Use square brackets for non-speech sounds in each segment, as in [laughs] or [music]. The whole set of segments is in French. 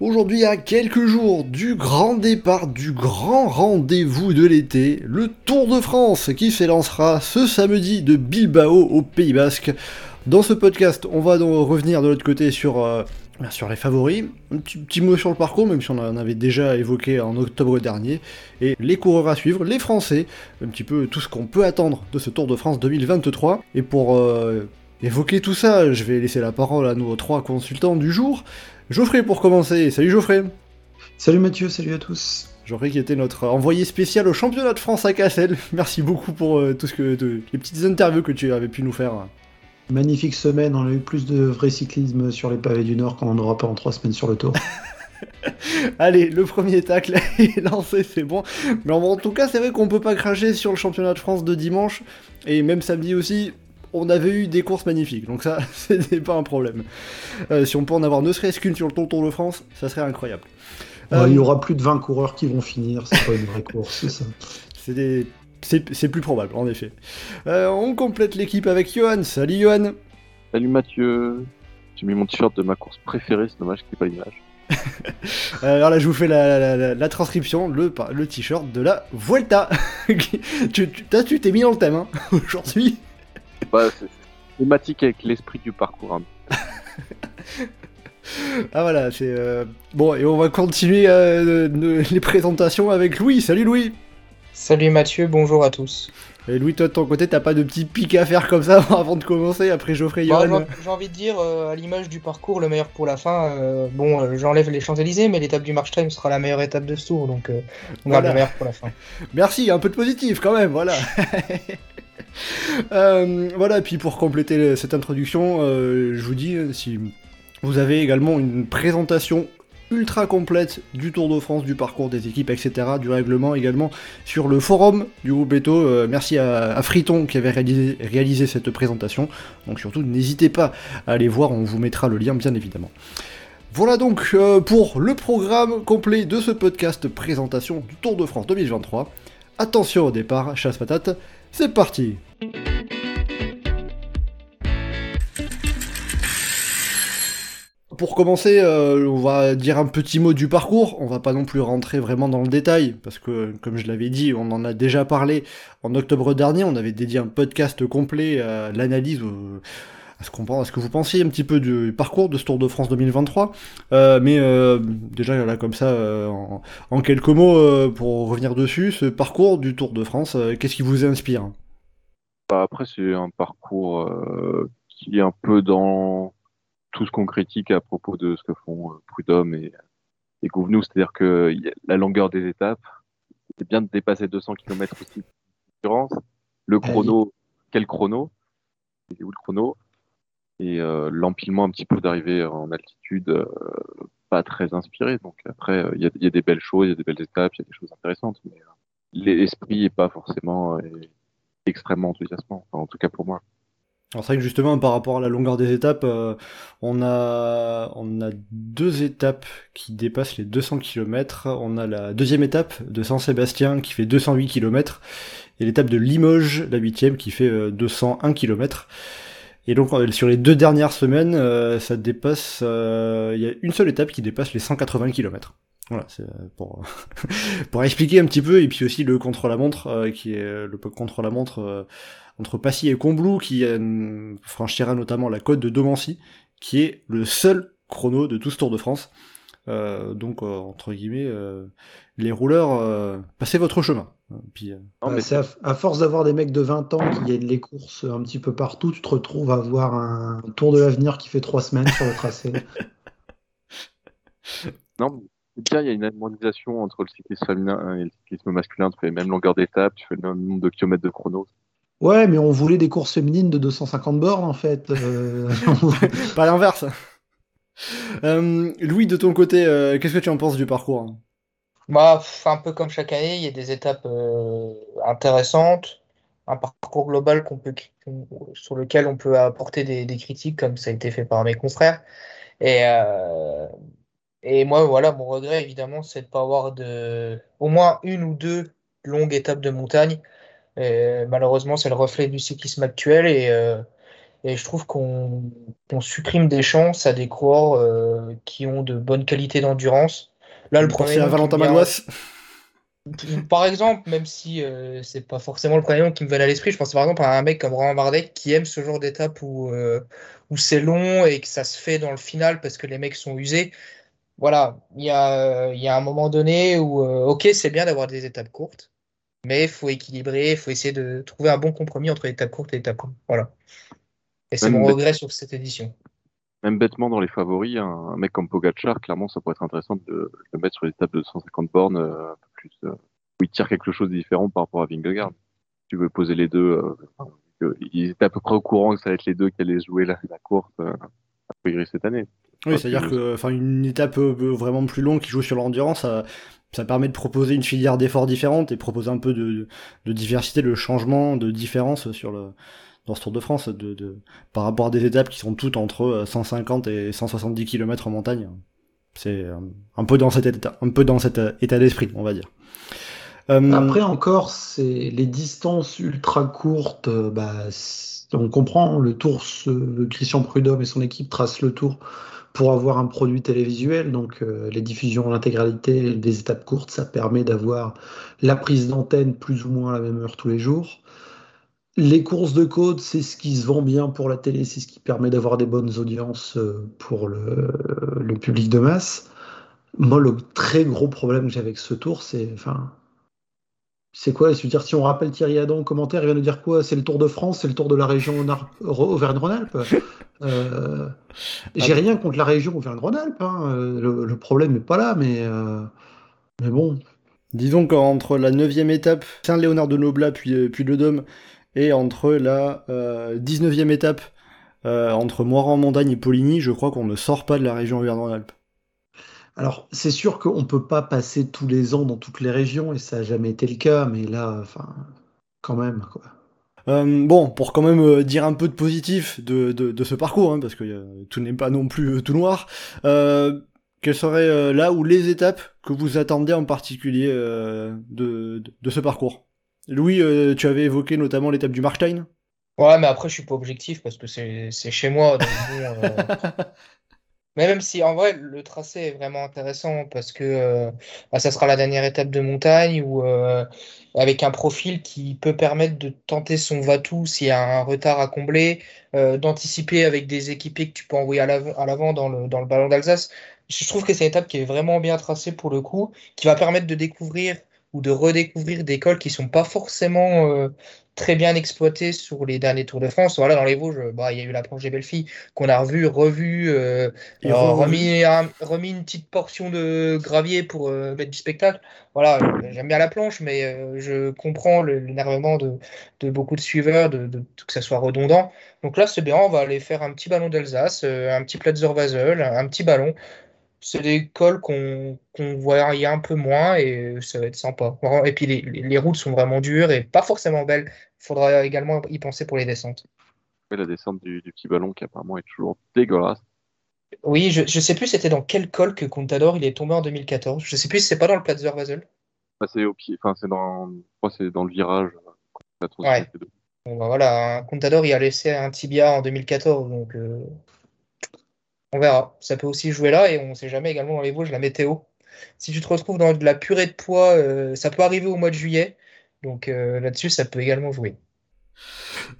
aujourd'hui à quelques jours du grand départ, du grand rendez-vous de l'été, le Tour de France qui s'élancera ce samedi de Bilbao au Pays Basque. Dans ce podcast, on va donc revenir de l'autre côté sur, euh, sur les favoris, un petit, petit mot sur le parcours, même si on en avait déjà évoqué en octobre dernier, et les coureurs à suivre, les Français, un petit peu tout ce qu'on peut attendre de ce Tour de France 2023. Et pour euh, évoquer tout ça, je vais laisser la parole à nos trois consultants du jour. Geoffrey pour commencer. Salut Geoffrey. Salut Mathieu, salut à tous. Geoffrey qui était notre envoyé spécial au championnat de France à Cassel. [laughs] Merci beaucoup pour euh, tout ce que de- les petites interviews que tu avais pu nous faire. Magnifique semaine, on a eu plus de vrai cyclisme sur les pavés du Nord qu'on en aura pas en trois semaines sur le tour. [laughs] Allez, le premier tacle [laughs] est lancé, c'est bon. Mais en, en tout cas, c'est vrai qu'on peut pas cracher sur le championnat de France de dimanche et même samedi aussi. On avait eu des courses magnifiques, donc ça, [laughs] c'était pas un problème. Euh, si on peut en avoir ne serait-ce qu'une sur le Tour de France, ça serait incroyable. Ouais, Euh, il y aura plus de 20 coureurs qui vont finir, c'est pas une vraie course, c'est ça. C'est des- c'est- c'est plus probable, en effet. Euh, on complète l'équipe avec Johan. Salut Johan Salut Mathieu, j'ai mis mon t-shirt de ma course préférée, c'est dommage qu'il n'y ait pas l'image. [laughs] Euh, Alors là, je vous fais la, la- la- la transcription, le, le t-shirt de la Vuelta. [laughs] tu tu- t'as- tu t'es mis dans le thème hein, aujourd'hui. Bah, c'est thématique avec l'esprit du parcours. hein. [laughs] Ah voilà, c'est euh, bon et on va continuer euh, les présentations avec Louis. Salut Louis. Salut Mathieu, bonjour à tous. Et Louis, toi de ton côté, t'as pas de petit pic à faire comme ça [laughs] avant de commencer après Geoffrey et Bah, j'ai envie de dire, euh, à l'image du parcours, le meilleur pour la fin. euh, bon, euh, j'enlève les Champs-Élysées, mais l'étape du Markstein sera la meilleure étape de ce tour, donc euh, on garde Voilà. le meilleur pour la fin. Merci, un peu de positif quand même, voilà. [laughs] Euh, voilà, puis pour compléter cette introduction, euh, je vous dis, euh, si vous avez également une présentation ultra complète du Tour de France, du parcours des équipes, etc., du règlement également sur le forum du groupe Eto. Euh, merci à, Friton qui avait réalisé, cette présentation. Donc surtout, n'hésitez pas à aller voir, on vous mettra le lien bien évidemment. Voilà donc pour le programme complet de ce podcast présentation du Tour de France 2023. Attention au départ, chasse patate, c'est parti. Pour commencer, euh, on va dire un petit mot du parcours, on va pas non plus rentrer vraiment dans le détail, parce que comme je l'avais dit, on en a déjà parlé en octobre dernier, on avait dédié un podcast complet à l'analyse, au- à ce, qu'on ce que vous pensiez un petit peu du parcours de ce Tour de France 2023. Euh, mais euh, déjà là comme ça, euh, en, quelques mots, euh, pour revenir dessus, ce parcours du Tour de France, euh, qu'est-ce qui vous inspire? Bah, après, c'est un parcours euh, qui est un peu dans tout ce qu'on critique à propos de ce que font Prud'homme et, et Gouvenou, c'est-à-dire que la longueur des étapes, c'est bien de dépasser 200 km aussi. Le chrono, quel chrono? Il est où le chrono? Et euh, l'empilement un petit peu d'arriver en altitude, euh, pas très inspiré. Donc après, euh, il y, a, des belles choses, il y a des belles étapes, il y a des choses intéressantes, mais l'esprit est pas forcément extrêmement enthousiasmant, en tout cas pour moi. C'est vrai que justement par rapport à la longueur des étapes, on a on a deux étapes qui dépassent les 200 km. On a la deuxième étape de Saint-Sébastien qui fait 208 km et l'étape de Limoges, la huitième, qui fait euh, 201 km. Et donc sur les deux dernières semaines, euh, ça dépasse. euh, Il y a une seule étape qui dépasse les 180 km. Voilà, c'est euh, pour [laughs] pour expliquer un petit peu et puis aussi le contre-la-montre euh, qui est le contre-la-montre euh, entre Passy et Combloux qui franchira notamment la côte de Domancy qui est le seul chrono de tout ce Tour de France. Euh, donc euh, entre guillemets, euh, les rouleurs, euh, passez votre chemin. Puis, euh, Non, Ouais, mais c'est à, à force d'avoir des mecs de 20 ans qui gagnent les courses un petit peu partout, tu te retrouves à avoir un Tour de l'avenir qui fait trois semaines sur le tracé. [laughs] Non, mais déjà, il y a une harmonisation entre le cyclisme féminin et le cyclisme masculin. Tu fais les mêmes longueurs d'étape, tu fais le même nombre de kilomètres de chrono. Ouais, mais on voulait des courses féminines de 250 bornes en fait. Euh, [laughs] pas l'inverse. [laughs] Euh, Louis, de ton côté, euh, qu'est-ce que tu en penses du parcours Bah, pff, un peu comme chaque année, il y a des étapes euh, intéressantes, un parcours global sur lequel on peut apporter des, critiques, comme ça a été fait par mes confrères. Et, moi, voilà, mon regret, évidemment, c'est de ne pas avoir de, au moins une ou deux longues étapes de montagne. Malheureusement, c'est le reflet du cyclisme actuel et, et je trouve qu'on supprime des chances à des coureurs euh, qui ont de bonnes qualités d'endurance. Là, le premier à Valentin Madouas par exemple, même si euh, c'est pas forcément le premier nom qui me vient à l'esprit, je pense par exemple à un mec comme Romain Bardet qui aime ce genre d'étape où, euh, où c'est long et que ça se fait dans le final parce que les mecs sont usés. Voilà, il y a, y a un moment donné où, euh, ok, c'est bien d'avoir des étapes courtes, mais il faut équilibrer, il faut essayer de trouver un bon compromis entre l'étape courte et l'étape longue. Voilà. Et c'est mon bête- regret sur cette édition. Même bêtement dans les favoris, un, un mec comme Pogacar, clairement, ça pourrait être intéressant de le mettre sur les étapes de 150 bornes, euh, un peu plus, euh, où il tire quelque chose de différent par rapport à Vingegaard. Si tu veux poser les deux, euh, enfin, que- il était à peu près au courant que ça allait être les deux qui allaient jouer la, la course euh, à Pogri cette année. Oui, c'est-à-dire c'est- que enfin une étape vraiment plus longue qui joue sur l'endurance, ça, ça permet de proposer une filière d'efforts différente et proposer un peu de, de diversité, de changement, de différence sur le dans ce Tour de France de, de par rapport à des étapes qui sont toutes entre euh, 150 et 170 km en montagne. C'est euh, un peu dans cet état, un peu dans cet euh, état d'esprit, on va dire. Euh, Après encore, c'est les distances ultra courtes. euh, bah, on comprend le tour. Christian Prudhomme et son équipe tracent le tour pour avoir un produit télévisuel. Donc euh, les diffusions en intégralité des étapes courtes, ça permet d'avoir la prise d'antenne plus ou moins à la même heure tous les jours. Les courses de côte, c'est ce qui se vend bien pour la télé, c'est ce qui permet d'avoir des bonnes audiences euh, pour le, public de masse. Moi, le très gros problème que j'ai avec ce tour, c'est, enfin, c'est quoi? Je dire, si on rappelle Thierry Adam en commentaire, il vient de dire quoi? C'est le Tour de France, c'est le Tour de la région Auvergne-Rhône-Alpes. Euh, j'ai rien contre la région Auvergne-Rhône-Alpes, hein. Euh, Le, problème n'est pas là, mais, mais bon. Disons qu'entre la 9 étape, Saint-Léonard de Noblat puis le Dôme, et entre la euh, 19e étape, euh, entre Moiran-Montagne et Poligny, je crois qu'on ne sort pas de la région Auvergne-Rhône-Alpes. Alors, c'est sûr qu'on peut pas passer tous les ans dans toutes les régions, et ça n'a jamais été le cas, mais là, enfin, quand même, quoi. Euh, bon, pour quand même euh, dire un peu de positif de, de, de ce parcours, hein, parce que euh, tout n'est pas non plus euh, tout noir, euh, quelles seraient euh, là où les étapes que vous attendez en particulier euh, de, de ce parcours? Louis, euh, tu avais évoqué notamment l'étape du Markstein. Ouais, mais après, je suis pas objectif parce que c'est chez moi. donc [laughs] euh, Mais même si en vrai le tracé est vraiment intéressant parce que euh, bah, ça sera la dernière étape de montagne ou euh, avec un profil qui peut permettre de tenter son va-tout s'il y a un retard à combler, d'anticiper avec des équipiers que tu peux envoyer à l'avant à l'avant dans le, dans le ballon d'Alsace. Je trouve que c'est une étape qui est vraiment bien tracée pour le coup, qui va permettre de découvrir ou de redécouvrir des cols qui sont pas forcément euh, très bien exploités sur les derniers Tours de France. Voilà, dans les Vosges, bah, il y a eu la planche des belles filles qu'on a revue, revue. euh, Et alors, re- remis, un- remis une petite portion de gravier pour euh, mettre du spectacle. Voilà, euh, j'aime bien la planche, mais euh, je comprends l'énervement de, de beaucoup de suiveurs, de, de- que ça soit redondant. Donc là, c'est bien, on va aller faire un petit ballon d'Alsace, euh, un petit Platzer-Wasel, un, un petit ballon. C'est des cols qu'on qu'on voyait un peu moins et ça va être sympa. Et puis les, routes sont vraiment dures et pas forcément belles. Il faudra également y penser pour les descentes. Ouais, la descente du, du petit ballon qui apparemment est toujours dégueulasse. Oui, je, je sais plus c'était dans quel col que Contador il est tombé en 2014. Je sais plus si c'est pas dans le Platzer Basel. Bah, c'est au pied, enfin c'est dans, c'est le virage. euh, Ouais. Bon bah voilà, un Contador il a laissé un tibia en 2014, donc euh, on verra. Ça peut aussi jouer là et on sait jamais également dans les Vosges la météo. Si tu te retrouves dans de la purée de poids, euh, ça peut arriver au mois de juillet. Donc euh, là-dessus, ça peut également jouer.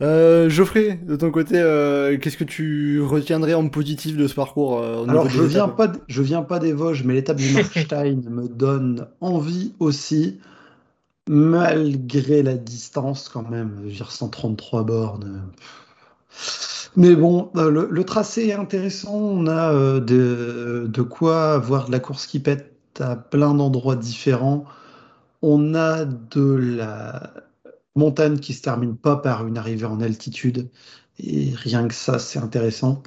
Euh, Geoffrey, de ton côté, euh, qu'est-ce que tu retiendrais en positif de ce parcours euh, Alors, je viens pas, de- je viens pas des Vosges, mais l'étape du Markstein [laughs] me donne envie aussi, malgré la distance quand même. Je veux dire, 133 bornes. Mais bon, euh, le, tracé est intéressant. On a euh, de, quoi avoir de la course qui pète à plein d'endroits différents. On a de la montagne qui se termine pas par une arrivée en altitude. Et rien que ça, c'est intéressant.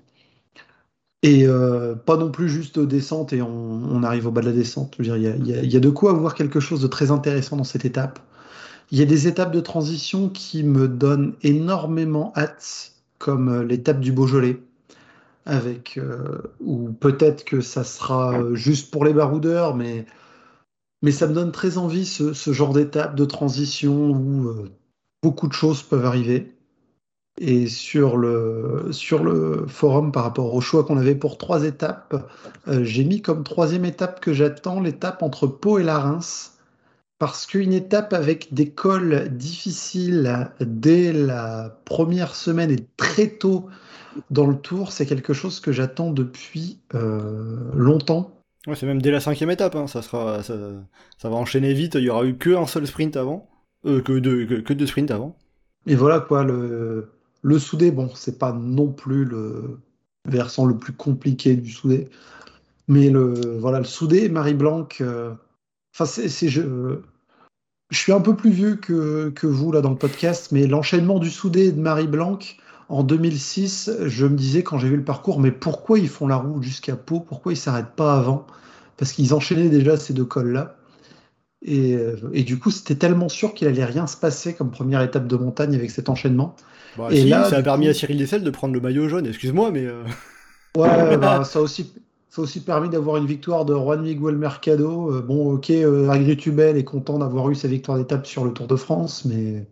Et euh, pas non plus juste descente et on, arrive au bas de la descente. Il y a de quoi avoir quelque chose de très intéressant dans cette étape. Il y a des étapes de transition qui me donnent énormément hâte, comme l'étape du Beaujolais, avec euh, ou peut-être que ça sera juste pour les baroudeurs, mais mais ça me donne très envie ce, genre d'étape de transition où euh, beaucoup de choses peuvent arriver. Et sur le, forum, par rapport au choix qu'on avait pour trois étapes, euh, j'ai mis comme troisième étape que j'attends l'étape entre Pau et la Reims. Parce qu'une étape avec des cols difficiles dès la première semaine et très tôt dans le tour, c'est quelque chose que j'attends depuis euh, longtemps. Ouais, c'est même dès la cinquième étape, hein. ça, sera, ça, ça, va enchaîner vite, il y aura eu que un seul sprint avant, euh, que, deux, que, que deux sprints avant. Et voilà quoi, le, le soudé, bon, c'est pas non plus le versant le plus compliqué du soudé, mais le voilà, le soudé, Marie Blanc, euh, enfin c'est je, je suis un peu plus vieux que, que vous là dans le podcast, mais l'enchaînement du soudé de Marie Blanc en 2006, je me disais quand j'ai vu le parcours, mais pourquoi ils font la route jusqu'à Pau? Pourquoi ils s'arrêtent pas avant? Parce qu'ils enchaînaient déjà ces deux cols là. Et, euh, et, du coup, c'était tellement sûr qu'il allait rien se passer comme première étape de montagne avec cet enchaînement. Bah, et si, là, ça a permis coup... à Cyril Dessel de prendre le maillot jaune, excuse-moi, mais. Euh... Ouais, [laughs] bah, ça, aussi, ça a aussi permis d'avoir une victoire de Juan Miguel Mercado. Euh, bon, ok, euh, Agritubel est content d'avoir eu sa victoire d'étape sur le Tour de France, mais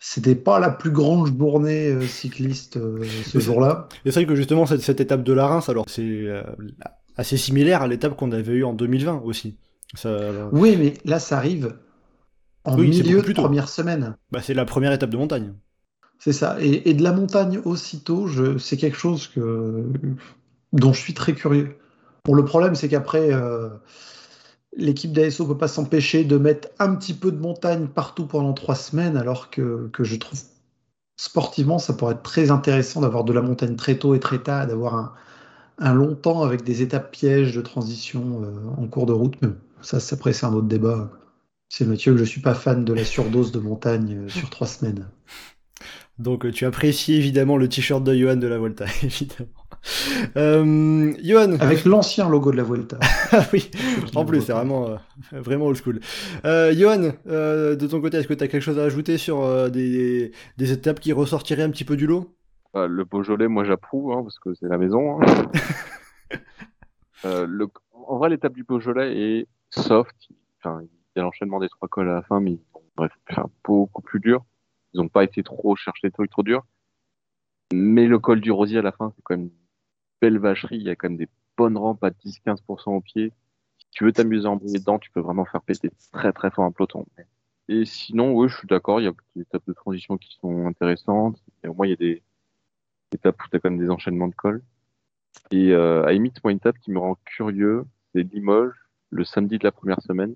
c'était pas la plus grande journée euh, cycliste ce jour-là. Et c'est vrai que justement, cette, cette, étape de la Reims, alors c'est assez similaire à l'étape qu'on avait eue en 2020 aussi. Ça... Oui, mais là, ça arrive en oui, milieu de première semaine. Bah, c'est la première étape de montagne. C'est ça. Et, et, de la montagne aussitôt, c'est quelque chose que... dont je suis très curieux. Bon, le problème, c'est qu'après, euh, l'équipe d'ASO ne peut pas s'empêcher de mettre un petit peu de montagne partout pendant trois semaines, alors que, je trouve sportivement, ça pourrait être très intéressant d'avoir de la montagne très tôt et très tard, d'avoir un, long temps avec des étapes pièges de transition euh, en cours de route. Mais ça, après, c'est un autre débat. C'est Mathieu que je suis pas fan de la surdose de montagne euh, sur trois semaines. Donc tu apprécies évidemment le t-shirt de Johan de la Volta, [laughs] évidemment. Euh, Johan Avec l'ancien logo de la Volta. [laughs] ah oui, en plus, c'est vraiment, euh, vraiment old school. Euh, Johan, euh, de ton côté, est-ce que tu as quelque chose à ajouter sur euh, des, des, étapes qui ressortiraient un petit peu du lot? Le Beaujolais, moi j'approuve, hein, parce que c'est la maison. Hein. [laughs] le... En vrai, l'étape du Beaujolais est soft. Enfin, il y a l'enchaînement des trois cols à la fin, mais bref, c'est beaucoup plus dur. Ils n'ont pas été trop chercher des trucs trop durs. Mais le col du Rosier à la fin, c'est quand même une belle vacherie. Il y a quand même des bonnes rampes à 10-15% au pied. Si tu veux t'amuser en briller dedans, tu peux vraiment faire péter très très fort un peloton. Et sinon, oui, je suis d'accord. Il y a des étapes de transition qui sont intéressantes. Au moins, il y a des étapes où tu as quand même des enchaînements de col. Et euh, à limite, moi, une étape qui me rend curieux, c'est Limoges, le samedi de la première semaine.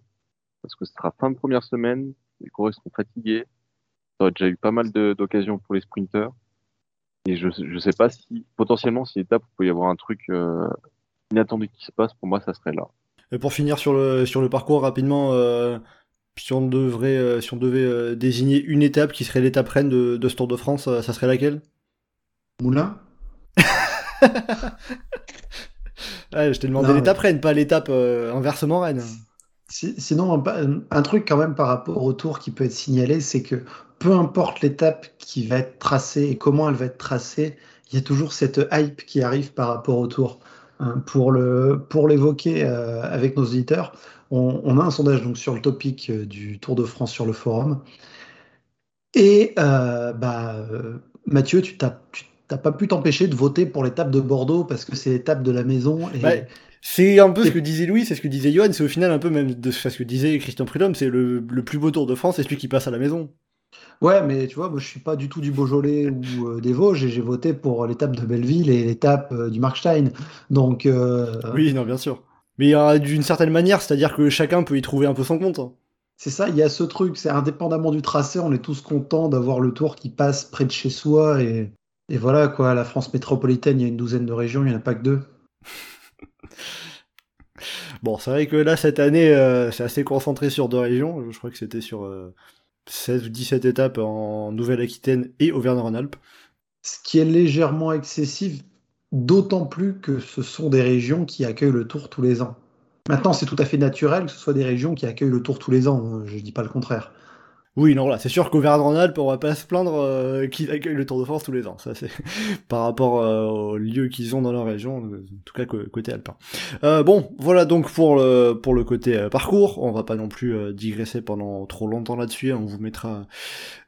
Parce que ce sera fin de première semaine. Les coureurs seront fatigués ça aurait déjà eu pas mal d'occasions pour les sprinteurs. Et je ne sais pas si, potentiellement, si l'étape, il peut y avoir un truc euh, inattendu qui se passe, pour moi, ça serait là. Et pour finir sur le, sur le parcours rapidement, euh, si on devrait, euh, si on devait euh, désigner une étape qui serait l'étape reine de, de, ce Tour de France, ça serait laquelle? Moulin? [laughs] Ouais, Je t'ai demandé l'étape reine, pas l'étape inversement reine. Sinon, un, un, truc quand même par rapport au tour qui peut être signalé, c'est que peu importe l'étape qui va être tracée et comment elle va être tracée, il y a toujours cette hype qui arrive par rapport au tour. Hein, pour le pour l'évoquer euh, avec nos auditeurs, on, on, a un sondage donc sur le topic euh, du Tour de France sur le forum. Et euh, bah, Mathieu, tu t'as pas pu t'empêcher de voter pour l'étape de Bordeaux parce que c'est l'étape de la maison. Et... Ouais. C'est un peu ce que disait Louis, c'est ce que disait Johan, c'est au final un peu même de ce que disait Christian Prudhomme, c'est le, le, plus beau Tour de France, c'est celui qui passe à la maison. Ouais, mais tu vois, moi je suis pas du tout du Beaujolais ou euh, des Vosges et j'ai voté pour l'étape de Belleville et l'étape euh, du Markstein. Donc. Euh... Oui, non, bien sûr. Mais euh, d'une certaine manière, c'est-à-dire que chacun peut y trouver un peu son compte. Hein. C'est ça, il y a ce truc, c'est indépendamment du tracé, on est tous contents d'avoir le tour qui passe près de chez soi et, et voilà quoi, la France métropolitaine, il y a une douzaine de régions, il n'y en a pas que deux. [laughs] bon, c'est vrai que là, cette année, c'est assez concentré sur deux régions. Je crois que c'était sur 16 ou 17 étapes en Nouvelle-Aquitaine et Auvergne-Rhône-Alpes. Ce qui est légèrement excessif. d'autant plus que ce sont des régions qui accueillent le Tour tous les ans. Maintenant, c'est tout à fait naturel que ce soit des régions qui accueillent le Tour tous les ans, hein, je ne dis pas le contraire. Oui, non, là, c'est sûr qu'Auvergne-Rhône-Alpes, on va pas se plaindre euh, qu'ils accueillent le Tour de France tous les ans. Ça, c'est [laughs] par rapport euh, aux lieux qu'ils ont dans leur région, en tout cas côté alpin. Euh, bon, voilà donc pour le pour le côté euh, parcours. On va pas non plus euh, digresser pendant trop longtemps là-dessus. On vous mettra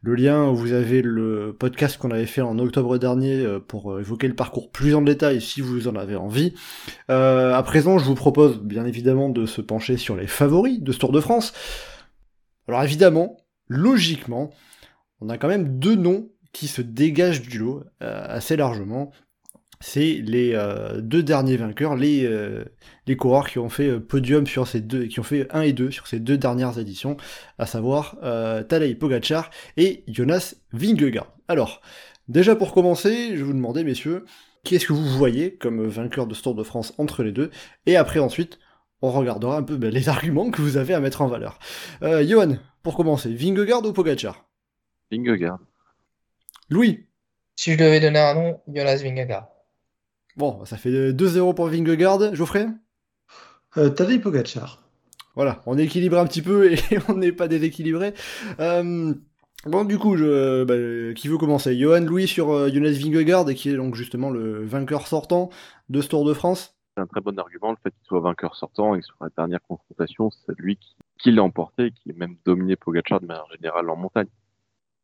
le lien. Vous avez le podcast qu'on avait fait en octobre dernier pour évoquer le parcours plus en détail si vous en avez envie. à présent, je vous propose bien évidemment de se pencher sur les favoris de ce Tour de France. Alors évidemment, logiquement, on a quand même deux noms qui se dégagent du lot euh, assez largement. C'est les euh, deux derniers vainqueurs, les, euh, les coureurs qui ont fait podium sur ces deux, qui ont fait 1 et 2 sur ces deux dernières éditions, à savoir Tadej Pogacar et Jonas Vingegaard. Alors, déjà pour commencer, je vous demander, messieurs, qui est-ce que vous voyez comme vainqueur de ce Tour de France entre les deux, et après ensuite, on regardera un peu ben, les arguments que vous avez à mettre en valeur. Johan, pour commencer, Vingegaard ou Pogacar? Vingegaard. Louis? Si je devais donner un nom, Jonas Vingegaard. Bon, ça fait 2-0 pour Vingegaard. Geoffrey? Euh, Tadej Pogacar. Voilà, on équilibre un petit peu et [laughs] on n'est pas déséquilibré. Euh, bon, du coup, je, bah, qui veut commencer? Johan Louis sur euh, Jonas Vingegaard, qui est donc justement le vainqueur sortant de ce Tour de France? C'est un très bon argument, le fait qu'il soit vainqueur sortant et que sur la dernière confrontation, c'est lui qui qui l'a emporté, qui est même dominé Pogacar de manière générale en montagne.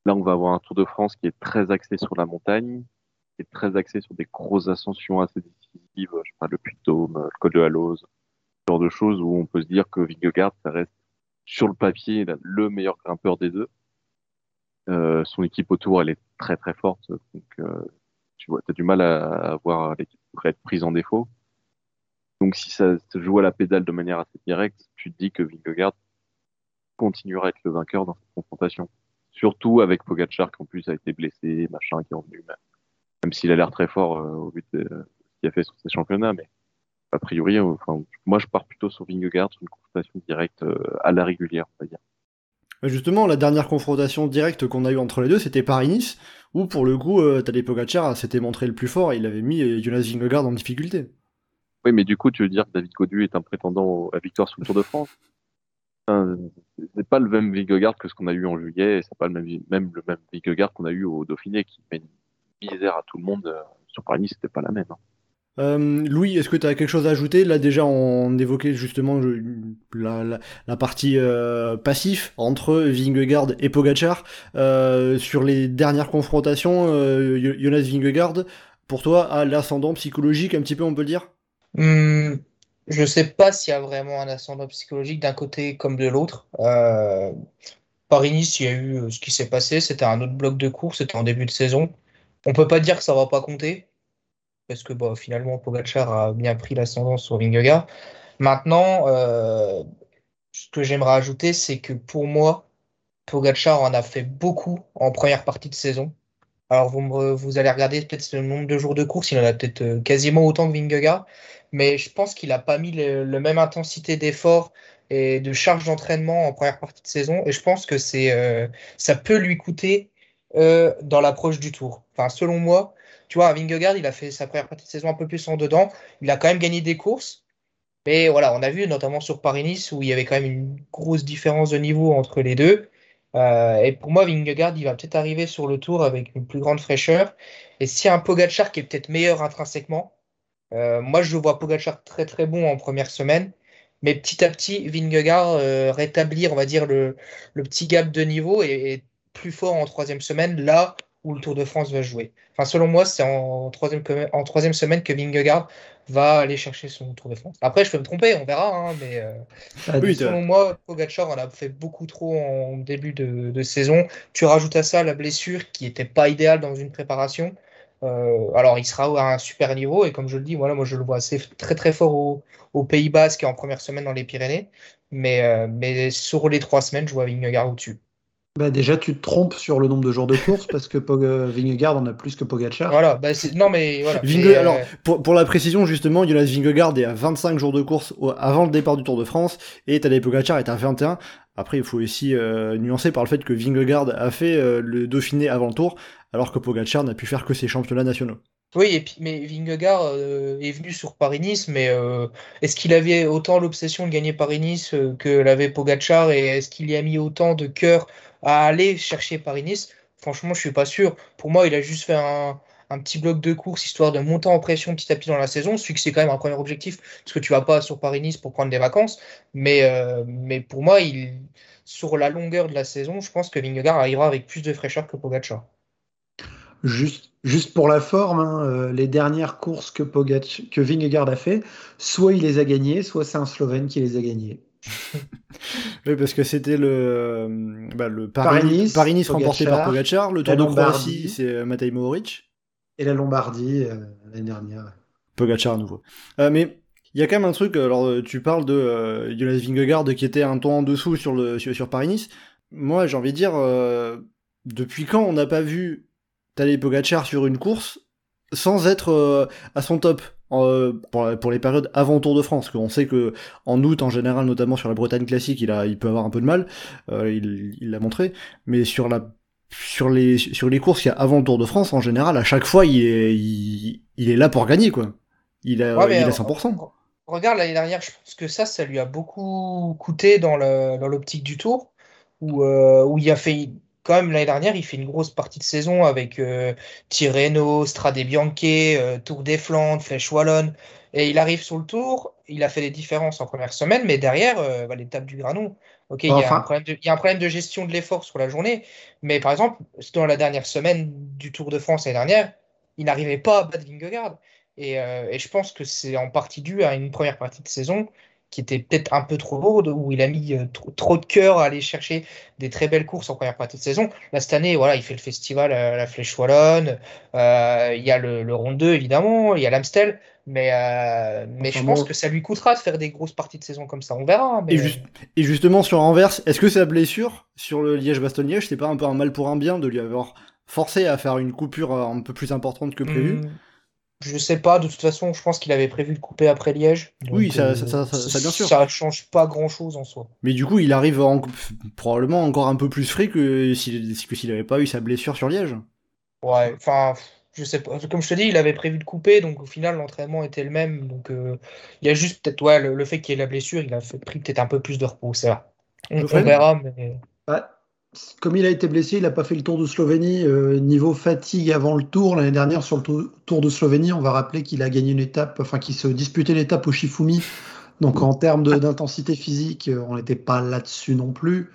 Là, on va avoir un Tour de France qui est très axé sur la montagne, qui est très axé sur des grosses ascensions assez décisives, je sais pas, le Puy-de-Dôme, le Col de Halos, ce genre de choses où on peut se dire que Vingegaard, ça reste sur le papier le meilleur grimpeur des deux. Euh, son équipe autour, elle est très très forte, donc euh, tu vois, as du mal à, voir l'équipe être prise en défaut. Donc si ça se joue à la pédale de manière assez directe, tu te dis que Vingegaard continuera à être le vainqueur dans cette confrontation. Surtout avec Pogacar qui en plus a été blessé, machin, qui est revenu, même s'il a l'air très fort euh, au but de ce qu'il a fait sur ses championnats, mais a priori, euh, enfin, moi je pars plutôt sur Vingegaard, sur une confrontation directe euh, à la régulière, on va dire. Justement, la dernière confrontation directe qu'on a eue entre les deux, c'était Paris-Nice, où pour le coup, Tadej Pogacar s'était montré le plus fort et il avait mis Jonas Vingegaard en difficulté. Oui, mais du coup, tu veux dire que David Godu est un prétendant à victoire sur le Tour de France? Enfin, C'est pas le même Vingegaard que ce qu'on a eu en juillet, c'est pas le même, même le même Vingegaard qu'on a eu au Dauphiné, qui met une misère à tout le monde. Euh, sur Paris, c'était pas la même. Hein. Euh, Louis, est-ce que tu as quelque chose à ajouter? Là déjà on évoquait justement la, la, partie euh, passif entre Vingegaard et Pogacar. Euh, sur les dernières confrontations, euh, Jonas Vingegaard, pour toi, a l'ascendant psychologique un petit peu on peut le dire? Hmm, je sais pas s'il y a vraiment un ascendant psychologique d'un côté comme de l'autre. Euh, Paris-Nice, il y a eu euh, ce qui s'est passé, c'était un autre bloc de course, c'était en début de saison. On peut pas dire que ça va pas compter, parce que bah, finalement Pogacar a bien pris l'ascendant sur Vingegaard. Maintenant, euh, ce que j'aimerais ajouter, c'est que pour moi, Pogacar en a fait beaucoup en première partie de saison. Alors vous, allez regarder peut-être le nombre de jours de course, il en a peut-être euh, quasiment autant que Vingegaard, mais je pense qu'il n'a pas mis le, même intensité d'effort et de charge d'entraînement en première partie de saison, et je pense que c'est euh, ça peut lui coûter euh, dans l'approche du tour. Enfin, selon moi, tu vois, Vingegaard, il a fait sa première partie de saison un peu plus en dedans, il a quand même gagné des courses, mais voilà, on a vu notamment sur Paris-Nice où il y avait quand même une grosse différence de niveau entre les deux. Euh, et pour moi, Vingegaard, il va peut-être arriver sur le tour avec une plus grande fraîcheur. Et si un Pogacar qui est peut-être meilleur intrinsèquement, euh, moi je vois Pogacar très très bon en première semaine. Mais petit à petit, Vingegaard euh, rétablir, on va dire, le, le, petit gap de niveau et, et, plus fort en troisième semaine, là où le Tour de France va jouer. Enfin, selon moi, c'est en troisième, en troisième semaine que Vingegaard va aller chercher son Tour de France. Après, je peux me tromper, on verra, hein, mais euh, ah, selon moi, Pogacar en a fait beaucoup trop en début de, de, saison. Tu rajoutes à ça la blessure qui n'était pas idéale dans une préparation. Euh, alors, il sera à un super niveau et comme je le dis, voilà, moi je le vois assez très très fort au, au Pays Basque et en première semaine dans les Pyrénées. Mais, euh, mais sur les trois semaines, je vois Vingegaard au-dessus. Bah déjà, tu te trompes sur le nombre de jours de course parce que Pog Vingegaard en a plus que Pogacar. Voilà, bah non mais voilà. Vinge... alors, pour, pour, la précision, justement, Jonas Vingegaard est à 25 jours de course avant le départ du Tour de France et Tadej Pogacar est à 21. Après, il faut aussi euh, nuancer par le fait que Vingegaard a fait euh, le Dauphiné avant le Tour, alors que Pogacar n'a pu faire que ses championnats nationaux. Oui, et puis, mais Vingegaard euh, est venu sur Paris-Nice, mais euh, est-ce qu'il avait autant l'obsession de gagner Paris-Nice euh, que l'avait Pogacar et est-ce qu'il y a mis autant de cœur à aller chercher Paris-Nice? Franchement, je suis pas sûr. Pour moi, il a juste fait un, petit bloc de course histoire de monter en pression petit à petit dans la saison. Celui que c'est quand même un premier objectif parce que tu vas pas sur Paris-Nice pour prendre des vacances. Mais, euh, mais pour moi, sur la longueur de la saison, je pense que Vingegaard arrivera avec plus de fraîcheur que Pogacar. Juste, pour la forme, hein, euh, les dernières courses que, Pogac, que Vingegaard a fait, soit il les a gagnées, soit c'est un Slovène qui les a gagnées. [laughs] oui, parce que c'était le, euh, bah, le Paris-Nice Paris remporté par Pogacar, le Tour de Croatie, c'est euh, Matej Mohoric. Et la Lombardie euh, l'année dernière. Pogacar à nouveau. Euh, mais il y a quand même un truc, alors tu parles de euh, Jonas Vingegaard qui était un ton en dessous sur, le, sur, sur Paris-Nice. Moi, j'ai envie de dire, depuis quand on n'a pas vu Tadej Pogacar sur une course sans être à son top? Euh, pour, pour, les périodes avant Tour de France, qu'on sait que en août en général, notamment sur la Bretagne classique, il a, il peut avoir un peu de mal, euh, il l'a montré, mais sur la sur les sur les courses qu'il y a avant le Tour de France, en général, à chaque fois, il est il, il est là pour gagner quoi. Il a ouais, il a 100%. Regarde l'année dernière, je pense que ça, ça lui a beaucoup coûté dans le dans l'optique du Tour, où euh, où il a fait quand même l'année dernière, il fait une grosse partie de saison avec euh, Tirreno, Strade Bianche, euh, Tour des Flandres, Flèche Wallonne. Et il arrive sur le tour, il a fait des différences en première semaine, mais derrière, euh, bah, l'étape du Granon. Ok, enfin. il, y a un problème de, il y a un problème de gestion de l'effort sur la journée, mais par exemple, dans la dernière semaine du Tour de France l'année dernière, il n'arrivait pas à battre Vingegaard. Et, euh, et je pense que c'est en partie dû à une première partie de saison qui était peut-être un peu trop lourde, où il a mis euh, trop, trop, de cœur à aller chercher des très belles courses en première partie de saison. Là, cette année, voilà, il fait le festival à la Flèche Wallonne, euh, il y a le, le Ronde 2, évidemment, il y a l'Amstel, mais, euh, mais enfin, je pense bon. que ça lui coûtera de faire des grosses parties de saison comme ça, on verra. Mais... Et, juste, et, justement, sur Anvers, est-ce que sa blessure sur le Liège-Bastogne-Liège, c'est pas un peu un mal pour un bien de lui avoir forcé à faire une coupure un peu plus importante que prévu? Mmh. Je sais pas, de toute façon, je pense qu'il avait prévu de couper après Liège. Oui, ça, euh, ça, ça, ça, bien sûr. Ça change pas grand chose en soi. Mais du coup, il arrive en, probablement encore un peu plus frais que s'il n'avait pas eu sa blessure sur Liège. Ouais, enfin, je sais pas. Comme je te dis, il avait prévu de couper, donc au final, l'entraînement était le même. Donc euh, il y a juste peut-être ouais, le, le, fait qu'il y ait la blessure, il a fait, pris peut-être un peu plus de repos, c'est vrai. On, on verra, mais. Ouais comme il a été blessé, il n'a pas fait le Tour de Slovénie. Euh, niveau fatigue avant le Tour, l'année dernière sur le Tour de Slovénie, on va rappeler qu'il a gagné une étape, enfin qu'il se disputait l'étape au Shifumi. Donc en termes d'intensité physique, euh, on n'était pas là-dessus non plus.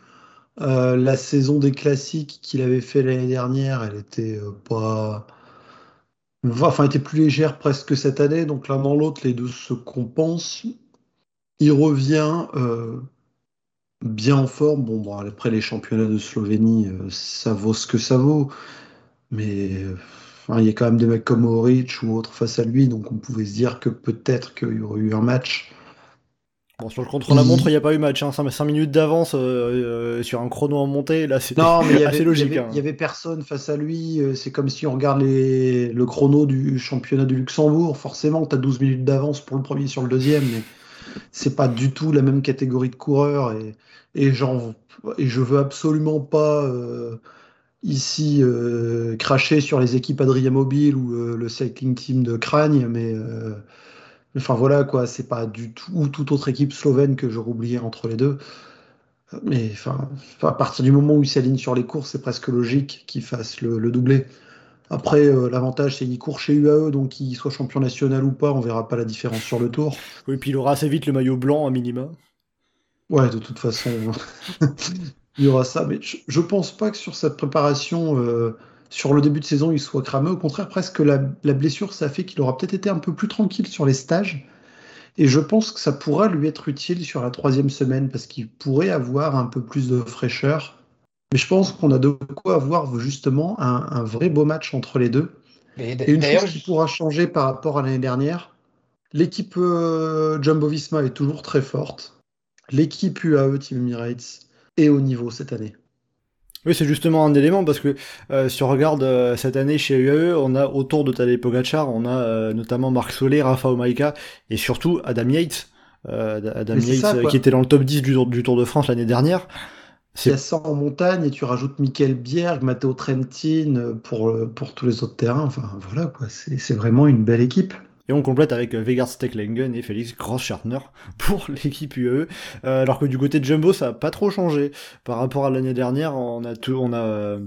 Euh, la saison des classiques qu'il avait fait l'année dernière, elle était pas, enfin, était plus légère presque que cette année. Donc l'un dans l'autre, les deux se compensent. Il revient bien en forme. Bon, bon, après les championnats de Slovénie, euh, ça vaut ce que ça vaut. Mais enfin, il y a quand même des mecs comme Oric ou autres face à lui, donc on pouvait se dire que peut-être qu'il y aurait eu un match. Bon, sur le contre-la-montre, il n'y a pas eu match. Hein. 5, 5 minutes d'avance euh, euh, sur un chrono en montée, là, c'était [laughs] assez logique. Il n'y avait, hein. avait, personne face à lui. C'est comme si on regarde les, le chrono du championnat du Luxembourg. Forcément, tu as 12 minutes d'avance pour le premier sur le deuxième, mais c'est pas du tout la même catégorie de coureurs. Et, et, et je veux absolument pas euh, ici euh, cracher sur les équipes Adrien Mobile ou euh, le cycling team de Cragne, mais enfin voilà quoi, c'est pas du tout ou toute autre équipe slovène que j'aurais oublié entre les deux. Mais enfin, à partir du moment où il s'aligne sur les courses, c'est presque logique qu'il fasse le, doublé. Après, euh, l'avantage, c'est qu'il court chez UAE, donc qu'il soit champion national ou pas, on verra pas la différence sur le tour. Oui, puis il aura assez vite le maillot blanc à minima. Ouais, de toute façon, [laughs] il y aura ça. Mais je, je, pense pas que sur cette préparation, euh, sur le début de saison, il soit cramé. Au contraire, presque la, la blessure, ça fait qu'il aura peut-être été un peu plus tranquille sur les stages. Et je pense que ça pourra lui être utile sur la troisième semaine, parce qu'il pourrait avoir un peu plus de fraîcheur. Mais je pense qu'on a de quoi avoir justement un, un, vrai beau match entre les deux. Et, Et une chose qui pourra changer par rapport à l'année dernière, l'équipe euh, Jumbo Visma est toujours très forte. L'équipe UAE Team Emirates est au niveau cette année. Oui, c'est justement un élément parce que euh, si on regarde euh, cette année chez UAE, on a autour de Tadej Pogacar, on a euh, notamment Marc Solé, Rafa Omaika et surtout Adam Yates. Adam Yates ça, qui était dans le top 10 du, du Tour de France l'année dernière Il y a ça en montagne et tu rajoutes Michael Bierg, Matteo Trentin pour, pour tous les autres terrains. Enfin voilà quoi, c'est vraiment une belle équipe. Et on complète avec Vegard Stecklengen et Félix Grosschartner [laughs] pour l'équipe UAE. Euh, alors que du côté de Jumbo, ça a pas trop changé. Par rapport à l'année dernière, on a, tout, on a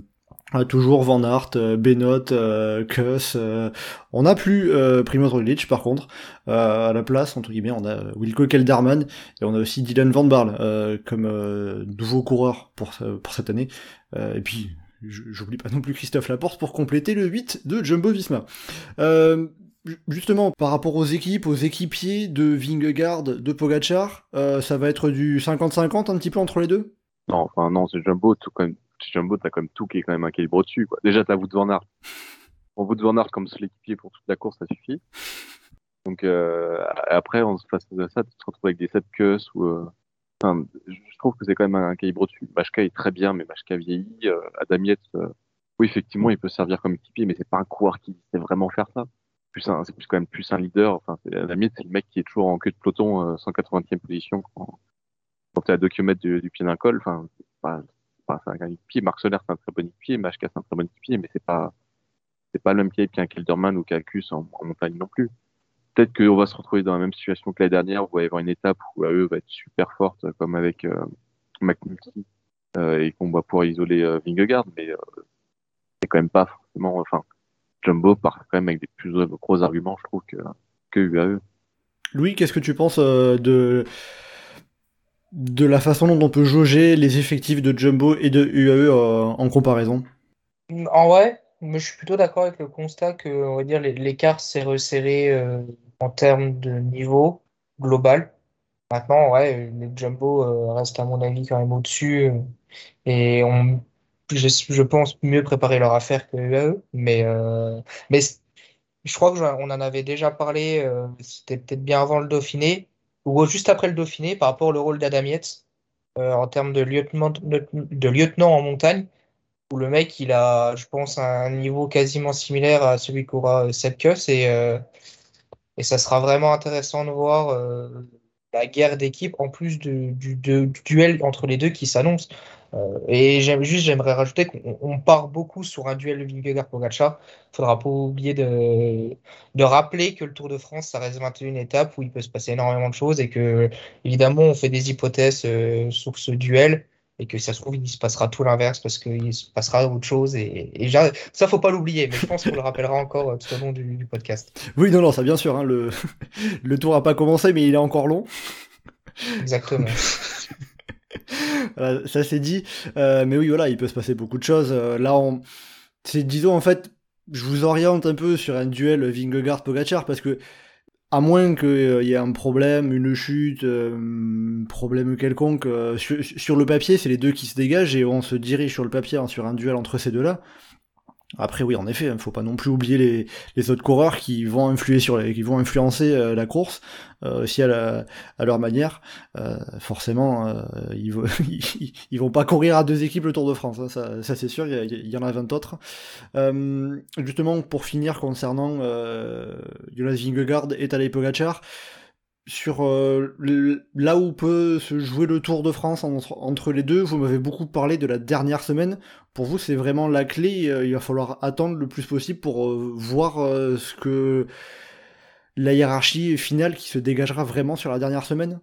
a toujours Van Aert, euh, Benot, euh, Kuss. Euh, on n'a plus euh, Primo Roglic par contre. à la place, entre guillemets, on a Wilco Kelderman et on a aussi Dylan Van Barle comme nouveau coureur pour, pour cette année. et puis, j'oublie pas non plus Christophe Laporte pour compléter le 8 de Jumbo Visma. Justement, par rapport aux équipes, aux équipiers de Vingegaard, de Pogachar, ça va être du 50-50 un petit peu entre les deux? Non, enfin non, c'est Jumbo, tout même chez Jumbo, t'as quand même tout qui est quand même un calibre au-dessus. Quoi. Déjà, t'as Wout Van Aert. Pour Wout Van Aert, comme l'équipier pour toute la course, ça suffit. Donc euh, après, on se face à ça, tu te retrouves avec des 7 queues ou. Euh... Enfin, je trouve que c'est quand même un, calibre au-dessus. Machka est très bien, mais Machka vieillit. Euh, euh, oui, effectivement, il peut servir comme équipier, mais c'est pas un coureur qui sait vraiment faire ça. Plus c'est plus quand même plus un leader. Enfin, Adam c'est le mec qui est toujours en queue de peloton, 180e position quand, quand t'es à 2 km du, du pied d'un col. Enfin, c'est un équipier. Marc Soler, c'est un très bon équipier. Machka, c'est un très bon équipier, mais c'est pas, c'est pas le même qu'un Kelderman ou qu'un en, en, montagne non plus. Peut-être qu'on va se retrouver dans la même situation que l'année dernière, où il va y avoir une étape où eux va être super forte, comme avec euh, McNulty, euh, et qu'on va pouvoir isoler euh, Vingegaard, mais euh, c'est quand même pas forcément, enfin, Jumbo part quand même avec des plus gros arguments, je trouve, que, que UAE. Louis, qu'est-ce que tu penses euh, de de la façon dont on peut jauger les effectifs de Jumbo et de UAE euh, en comparaison En vrai, je suis plutôt d'accord avec le constat que on va dire l'écart s'est resserré euh, en termes de niveau global. Maintenant, ouais, les Jumbo euh, restent à mon avis quand même au-dessus et on, je, je, pense mieux préparer leur affaire que UAE, mais mais je crois que on en avait déjà parlé. C'était peut-être bien avant le Dauphiné ou juste après le Dauphiné par rapport au rôle d'Adam euh, en termes de lieutenant, de lieutenant en montagne, où le mec il a, je pense, un niveau quasiment similaire à celui qu'aura Sepkus et, euh, et ça sera vraiment intéressant de voir euh, la guerre d'équipe en plus du, du, duel entre les deux qui s'annonce. Euh, et j'aime juste, j'aimerais rajouter qu'on part beaucoup sur un duel Vingegaard-Pogacar. Il faudra pas oublier de, de rappeler que le Tour de France, ça reste 21 étapes où il peut se passer énormément de choses et que, évidemment, on fait des hypothèses euh, sur ce duel et que ça se trouve, il se passera tout l'inverse parce qu'il se passera autre chose. Et, et ça, faut pas l'oublier, mais je pense qu'on le rappellera encore euh, tout au long du, du, podcast. Oui, non, non, ça bien sûr. Hein, le, [laughs] le tour a pas commencé, mais il est encore long. Exactement. [laughs] ça c'est dit. Euh, mais oui, voilà, il peut se passer beaucoup de choses. Euh, là, on... c'est disons en fait, je vous oriente un peu sur un duel Vingegaard-Pogacar parce que à moins qu'il euh, y ait un problème, une chute, problème quelconque, sur, le papier, c'est les deux qui se dégagent et on se dirige sur le papier hein, sur un duel entre ces deux-là. Après oui, en effet, il hein, faut pas non plus oublier les, les, autres coureurs qui vont influer sur les, qui vont influencer euh, la course euh, aussi à, la, à leur manière. Euh, forcément, euh, ils, vont, [laughs] ils, vont pas courir à deux équipes le Tour de France, hein, ça, ça c'est sûr. Il y, en a 20 autres. justement, pour finir concernant Jonas Vingegaard et Tadej Pogacar, sur euh, là où peut se jouer le Tour de France entre, les deux, vous m'avez beaucoup parlé de la dernière semaine. Pour vous, c'est vraiment la clé. Euh, il va falloir attendre le plus possible pour euh, voir ce que la hiérarchie finale qui se dégagera vraiment sur la dernière semaine?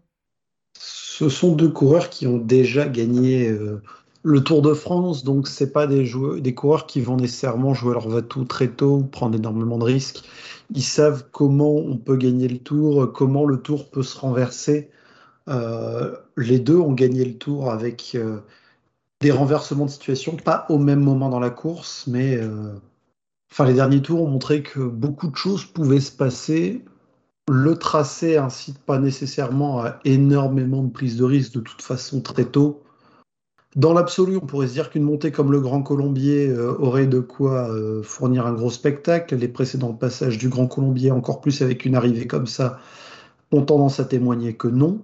Ce sont deux coureurs qui ont déjà gagné le Tour de France, donc c'est pas des joueurs, des coureurs qui vont nécessairement jouer leur va-tout très tôt, prendre énormément de risques ils savent comment on peut gagner le tour, comment le tour peut se renverser. Euh, les deux ont gagné le tour avec euh, des renversements de situation, pas au même moment dans la course, mais euh, enfin les derniers tours ont montré que beaucoup de choses pouvaient se passer. Le tracé incite pas nécessairement à énormément de prise de risque de toute façon très tôt. Dans l'absolu, on pourrait se dire qu'une montée comme le Grand Colombier euh, aurait de quoi euh, fournir un gros spectacle. Les précédents passages du Grand Colombier, encore plus avec une arrivée comme ça, ont tendance à témoigner que non.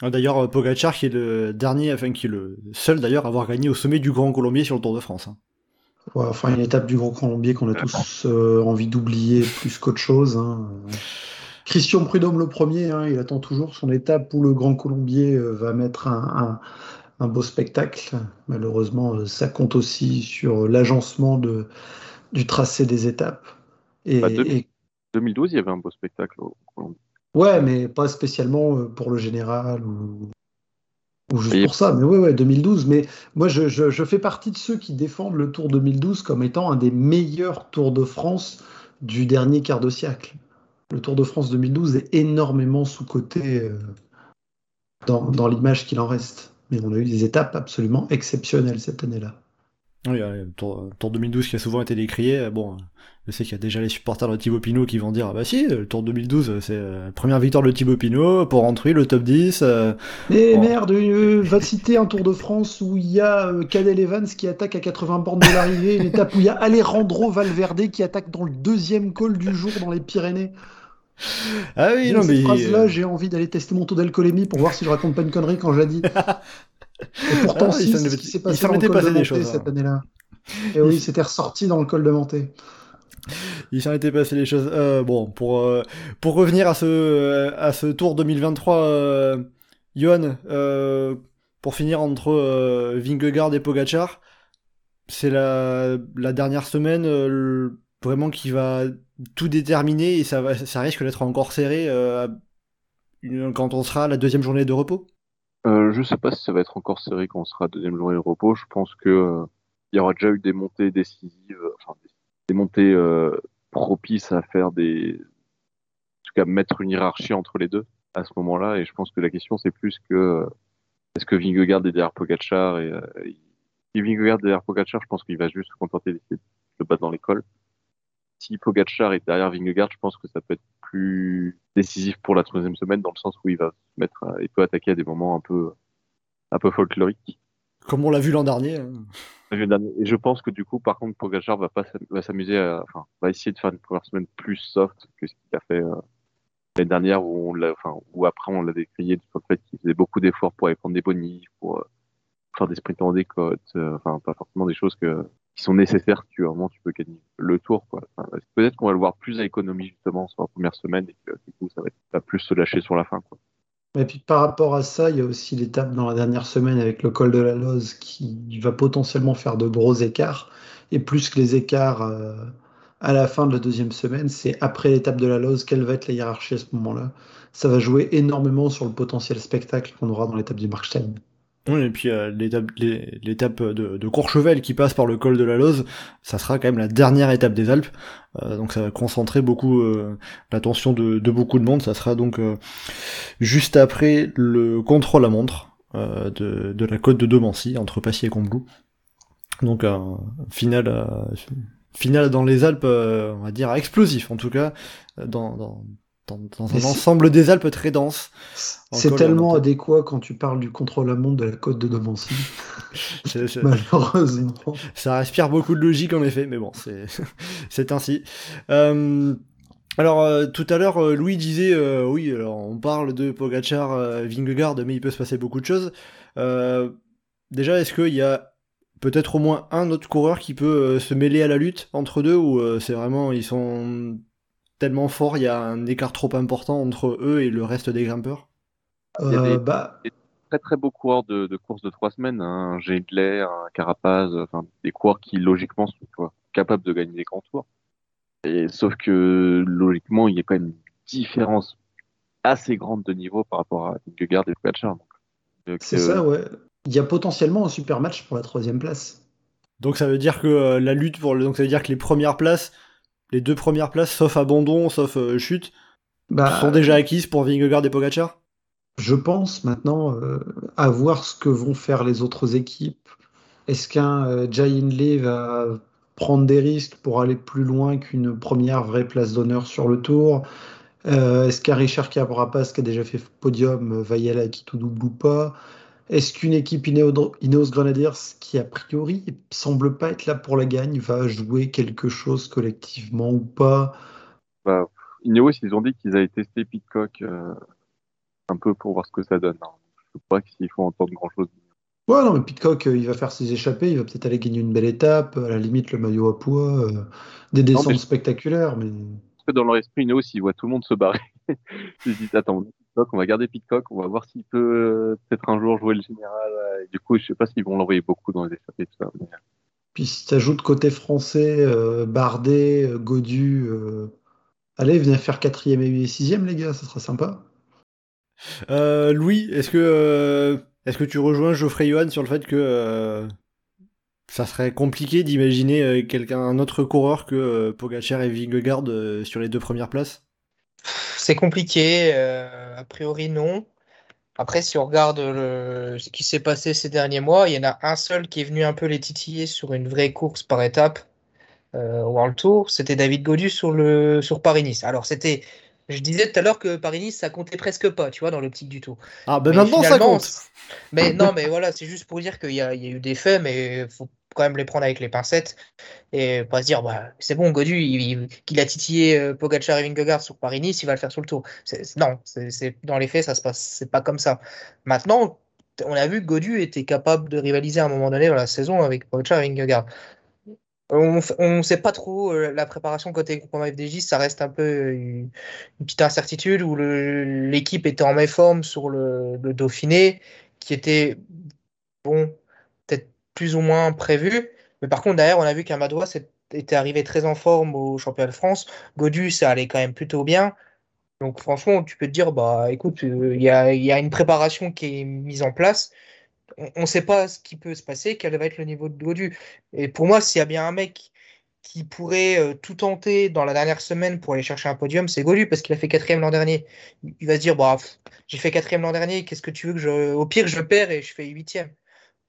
Ah, d'ailleurs, euh, Pogacar, qui est le dernier, enfin qui est le seul d'ailleurs à avoir gagné au sommet du Grand Colombier sur le Tour de France. Hein. enfin, une étape du Grand Colombier qu'on a tous envie d'oublier plus qu'autre chose. Hein. Christian Prudhomme le premier, hein, il attend toujours son étape où le Grand Colombier va mettre un un beau spectacle. Malheureusement, ça compte aussi sur l'agencement de, du tracé des étapes. Et, Bah, deux- et- 2012, il y avait un beau spectacle. au Colombie. ouais, mais pas spécialement euh, pour le général ou, ou juste pour ça. Mais ouais, ouais, 2012. Mais moi, je, je- je fais partie de ceux qui défendent le Tour 2012 comme étant un des meilleurs Tours de France du dernier quart de siècle. Le Tour de France 2012 est énormément sous-coté euh, dans, dans l'image qu'il en reste. Mais on a eu des étapes absolument exceptionnelles cette année-là. Oui, ouais, le tour, tour 2012 qui a souvent été décrié. Bon, je sais qu'il y a déjà les supporters de Thibaut Pinot qui vont dire ah bah si, le Tour 2012, c'est la première victoire de Thibaut Pinot pour rentrer le top 10. euh, Mais Bon. merde, euh, va citer un Tour de France où il y a euh, Cadel Evans qui attaque à 80 bornes de l'arrivée, une étape où il y a Alejandro Valverde qui attaque dans le deuxième col du jour dans les Pyrénées. Ah oui, non cette mais phrase-là, j'ai envie d'aller tester mon taux d'alcoolémie pour voir si je raconte pas une connerie quand je la dis. [laughs] Et pourtant, Ah, si, il ce qui s'est passé dans le col de choses, cette hein. année-là. Et oui, c'était ressorti dans le col de Montée. il s'en était passé les choses. Euh, bon, pour euh, pour revenir à ce euh, à ce Tour 2023, euh, Johan, euh, pour finir entre euh, Vingegaard et Pogacar, c'est la la dernière semaine euh, vraiment qui va tout déterminer et ça va ça risque d'être encore serré euh, quand on sera à la deuxième journée de repos. Euh, je sais pas si ça va être encore serré quand on sera à deuxième journée de repos. Je pense que euh, y aura déjà eu des montées décisives, euh, enfin des, montées propices à faire des, en tout cas mettre une hiérarchie entre les deux à ce moment-là. Et je pense que la question c'est plus que est-ce que Vingegaard est derrière Pogacar et si Vingegaard est derrière Pogacar, je pense qu'il va juste se contenter d'essayer de le battre dans l'école. Si Pogacar est derrière Vingegaard, je pense que ça peut être plus décisif pour la troisième semaine dans le sens où il va se mettre, à- il peut attaquer à des moments un peu un peu folkloriques. Comme on l'a vu l'an dernier. hein. Et je pense que du coup, par contre, Pogacar va pas va s'amuser à, enfin, va essayer de faire une première semaine plus soft que ce qu'il a fait euh, l'année dernière où on l'a, enfin, où après on l'a décrié sur le fait qu'il faisait beaucoup d'efforts pour aller prendre des bonnies, pour euh, faire des sprints en décote, euh, enfin, pas forcément des choses que, qui sont nécessaires si tu vraiment tu peux gagner le tour, peut-être qu'on va le voir plus à économie, justement, sur la première semaine et que, du coup, ça va, être, plus se lâcher sur la fin. Et puis par rapport à ça, il y a aussi l'étape dans la dernière semaine avec le col de la Loze qui va potentiellement faire de gros écarts. Et plus que les écarts euh, à la fin de la deuxième semaine, c'est après l'étape de la Loze, quelle va être la hiérarchie à ce moment-là. Ça va jouer énormément sur le potentiel spectacle qu'on aura dans l'étape du Markstein. Et puis euh, l'étape l'é- l'étape de, Courchevel qui passe par le col de la Loze, ça sera quand même la dernière étape des Alpes, Euh, donc ça va concentrer beaucoup euh, l'attention de, beaucoup de monde. Ça sera donc juste après le contrôle à montre de, la côte de Domancy entre Passy et Combloux. Donc un final, dans les Alpes, on va dire explosif en tout cas, dans, dans, dans un ensemble des Alpes très dense. C'est tellement adéquat quand tu parles du contrôle à montre de la côte de Domancy. [laughs] Malheureusement. Ça respire beaucoup de logique en effet, mais bon, c'est [laughs] c'est ainsi. Euh, alors euh, tout à l'heure, euh, Louis disait euh, oui, alors on parle de Pogachar, euh, Vingegaard, mais il peut se passer beaucoup de choses. Euh, déjà, est-ce qu'il y a peut-être au moins un autre coureur qui peut se mêler à la lutte entre deux, ou c'est vraiment ils sont tellement forts, il y a un écart trop important entre eux et le reste des grimpeurs. Il y a Euh, des- bah, très très beaux coureurs de, de course de trois semaines, hein, un Gendler, un Carapaz, enfin des coureurs qui logiquement sont capables de gagner des grands tours. Et sauf que logiquement, il y a quand même une différence assez grande de niveau par rapport à Vingegaard et Pogacar. C'est euh, ça, ouais. Il y a potentiellement un super match pour la troisième place. Donc ça veut dire que euh, la lutte pour le, donc ça veut dire que les premières places, les deux premières places, sauf abandon, sauf euh, chute, Bah, sont déjà acquises pour Vingegaard et Pogacar? Je pense maintenant euh, à voir ce que vont faire les autres équipes. Est-ce qu'un euh, Jay Hindley va prendre des risques pour aller plus loin qu'une première vraie place d'honneur sur le tour? Euh, Est-ce qu'un Richard Carapaz qui a déjà fait podium euh, va y aller à qui tout double ou pas? Est-ce qu'une équipe Ineos Ineos Grenadiers qui a priori semble pas être là pour la gagne va jouer quelque chose collectivement ou pas? Bah, Ineos, ils ont dit qu'ils avaient testé Pitcock euh, un peu pour voir ce que ça donne. hein. Je sais pas s'il faut entendre grand chose. Ouais, non, mais Pitcock, euh, il va faire ses échappées, il va peut-être aller gagner une belle étape, à la limite le maillot à poids, euh, des descentes mais- spectaculaires, mais Parce que dans leur esprit, Ineos, ils voient tout le monde se barrer. [laughs] ils se disent, attends, Pitcock, on va garder Pitcock, on va voir s'il peut euh, peut-être un jour jouer le général. Et du coup, je sais pas s'ils vont l'envoyer beaucoup dans les étapes et tout ça. mais- Puis si t'ajoutes côté français, euh, Bardet, euh, Godu, euh, allez, venez faire quatrième et sixième, les gars, ça sera sympa. Euh, Louis, est-ce que, euh, est-ce que tu rejoins Geoffrey Johan sur le fait que euh, ça serait compliqué d'imaginer euh, quelqu'un, un autre coureur que euh, Pogacar et Vingegaard euh, sur les deux premières places? C'est compliqué, euh, a priori non. Après, si on regarde le- ce qui s'est passé ces derniers mois, il y en a un seul qui est venu un peu les titiller sur une vraie course par étape euh, World Tour, c'était David Gaudu sur le sur Paris-Nice. Alors c'était, je disais tout à l'heure que Paris-Nice ça comptait presque pas, tu vois, dans l'optique du Tour. Ah, ben Mais maintenant ça compte Mais non, mais voilà, c'est juste pour dire qu'il y y a eu des faits, mais faut quand même les prendre avec les pincettes et pas se dire, bah, c'est bon, Godu, il, a titillé euh, Pogacar et Vingegaard sur Paris-Nice, il va le faire sur le Tour. Non, dans les faits, ça se passe, c'est pas comme ça. Maintenant, on a vu que Godu était capable de rivaliser à un moment donné dans la saison avec Pogacar et Vingegaard. On ne sait pas trop euh, la préparation côté groupe FDJ, ça reste un peu euh, une, petite incertitude où l'équipe était en méforme sur le, Dauphiné, qui était bon, plus ou moins prévu. Mais par contre, derrière, on a vu qu'Amadois s'est- était arrivé très en forme au championnat de France. Godu, ça allait quand même plutôt bien. Donc franchement, tu peux te dire, bah écoute, euh, il y a, une préparation qui est mise en place. On ne sait pas ce qui peut se passer, quel va être le niveau de Godu. Et pour moi, s'il y a bien un mec qui pourrait euh, tout tenter dans la dernière semaine pour aller chercher un podium, c'est Godu, parce qu'il a fait quatrième l'an dernier. Il va se dire, bah, j'ai fait quatrième l'an dernier, qu'est-ce que tu veux que je... Au pire, je perds et je fais huitième.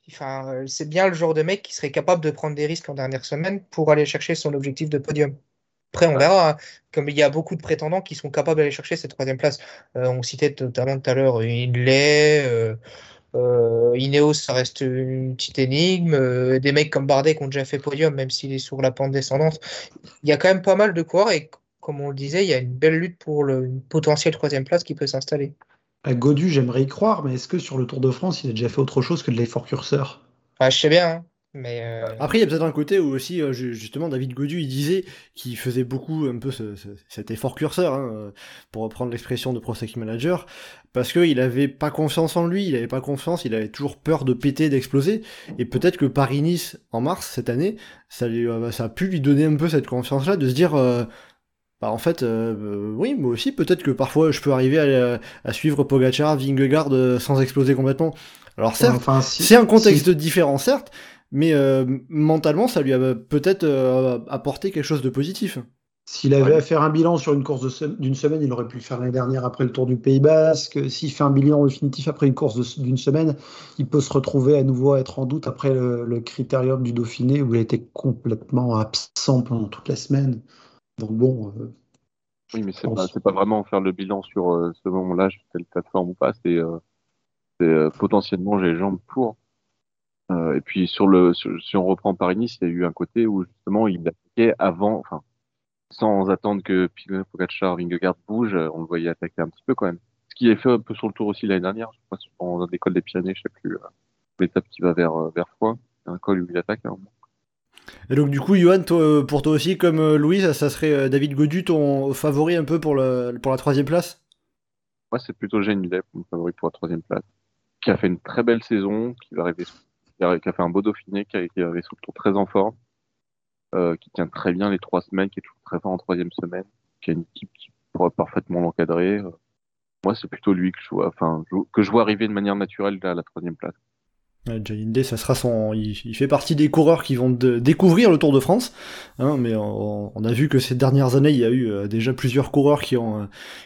Enfin, euh, c'est bien le genre de mec qui serait capable de prendre des risques en dernière semaine pour aller chercher son objectif de podium. Après, on verra. hein. Comme il y a beaucoup de prétendants qui sont capables d'aller chercher cette troisième place. Euh, on citait notamment tout à l'heure Inlay, euh, euh, Ineos, ça reste une petite énigme. des mecs comme Bardet qui ont déjà fait podium, même s'il est sur la pente descendante. Il y a quand même pas mal de coureurs et comme on le disait, il y a une belle lutte pour le, une potentielle troisième place qui peut s'installer. À Godu, j'aimerais y croire, mais est-ce que sur le Tour de France, il a déjà fait autre chose que de l'effort curseur Enfin, je sais bien, hein, mais euh, Après, il y a peut-être un côté où aussi, euh, ju- justement, David Godu, il disait qu'il faisait beaucoup un peu ce- ce- cet effort curseur, hein, euh, pour reprendre l'expression de Pro Cycling Manager, parce qu'il avait pas confiance en lui, il avait pas confiance, il avait toujours peur de péter, d'exploser, et peut-être que Paris-Nice, en mars, cette année, ça, lui, ça a pu lui donner un peu cette confiance-là, de se dire... euh, bah en fait, euh, euh, oui, moi aussi, peut-être que parfois je peux arriver à, à suivre Pogacar, Vingegaard euh, sans exploser complètement. Alors certes, Enfin, si- c'est un contexte si- différent, certes, mais euh, mentalement, ça lui a peut-être apporté quelque chose de positif. S'il avait Ouais. à faire un bilan sur une course d'une semaine, il aurait pu le faire l'année dernière après le Tour du Pays Basque. S'il fait un bilan définitif après une course d'une semaine, il peut se retrouver à nouveau à être en doute après le, le critérium du Dauphiné où il était complètement absent pendant toute la semaine. Donc bon, euh, Oui, mais c'est pense. pas, c'est pas vraiment faire le bilan sur euh, ce moment-là, sur telle plateforme ou pas, c'est euh, euh, potentiellement j'ai les jambes pour. Euh, et puis sur le, sur- si on reprend Paris-Nice, il y a eu un côté où justement il attaquait avant, enfin, sans attendre que Pogacar, Vingegaard bouge, on le voyait attaquer un petit peu quand même. Ce qui est fait un peu sur le tour aussi l'année dernière, je crois, dans des cols des Pyrénées, je sais plus, l'étape qui va vers, vers Foix, un col où il attaque. hein. Et donc du coup, Johan, euh, pour toi aussi, comme euh, Louis, ça, serait euh, David Godu ton favori un peu pour, le, pour la troisième place? Moi, c'est plutôt Jane mon favori pour la troisième place, qui a fait une très belle saison, qui va arriver, qui a, fait un beau Dauphiné, qui, a, est arrivé sur le tour très en forme, qui tient très bien les trois semaines, qui est toujours très fort en troisième semaine, qui a une équipe qui pourra parfaitement l'encadrer. Moi, c'est plutôt lui que je vois, enfin, que je vois arriver de manière naturelle à la troisième place. Jay Hindley, ça sera son, il, il fait partie des coureurs qui vont de- découvrir le Tour de France. Hein, mais on, on a vu que ces dernières années, il y a eu euh, déjà plusieurs coureurs qui ont, euh,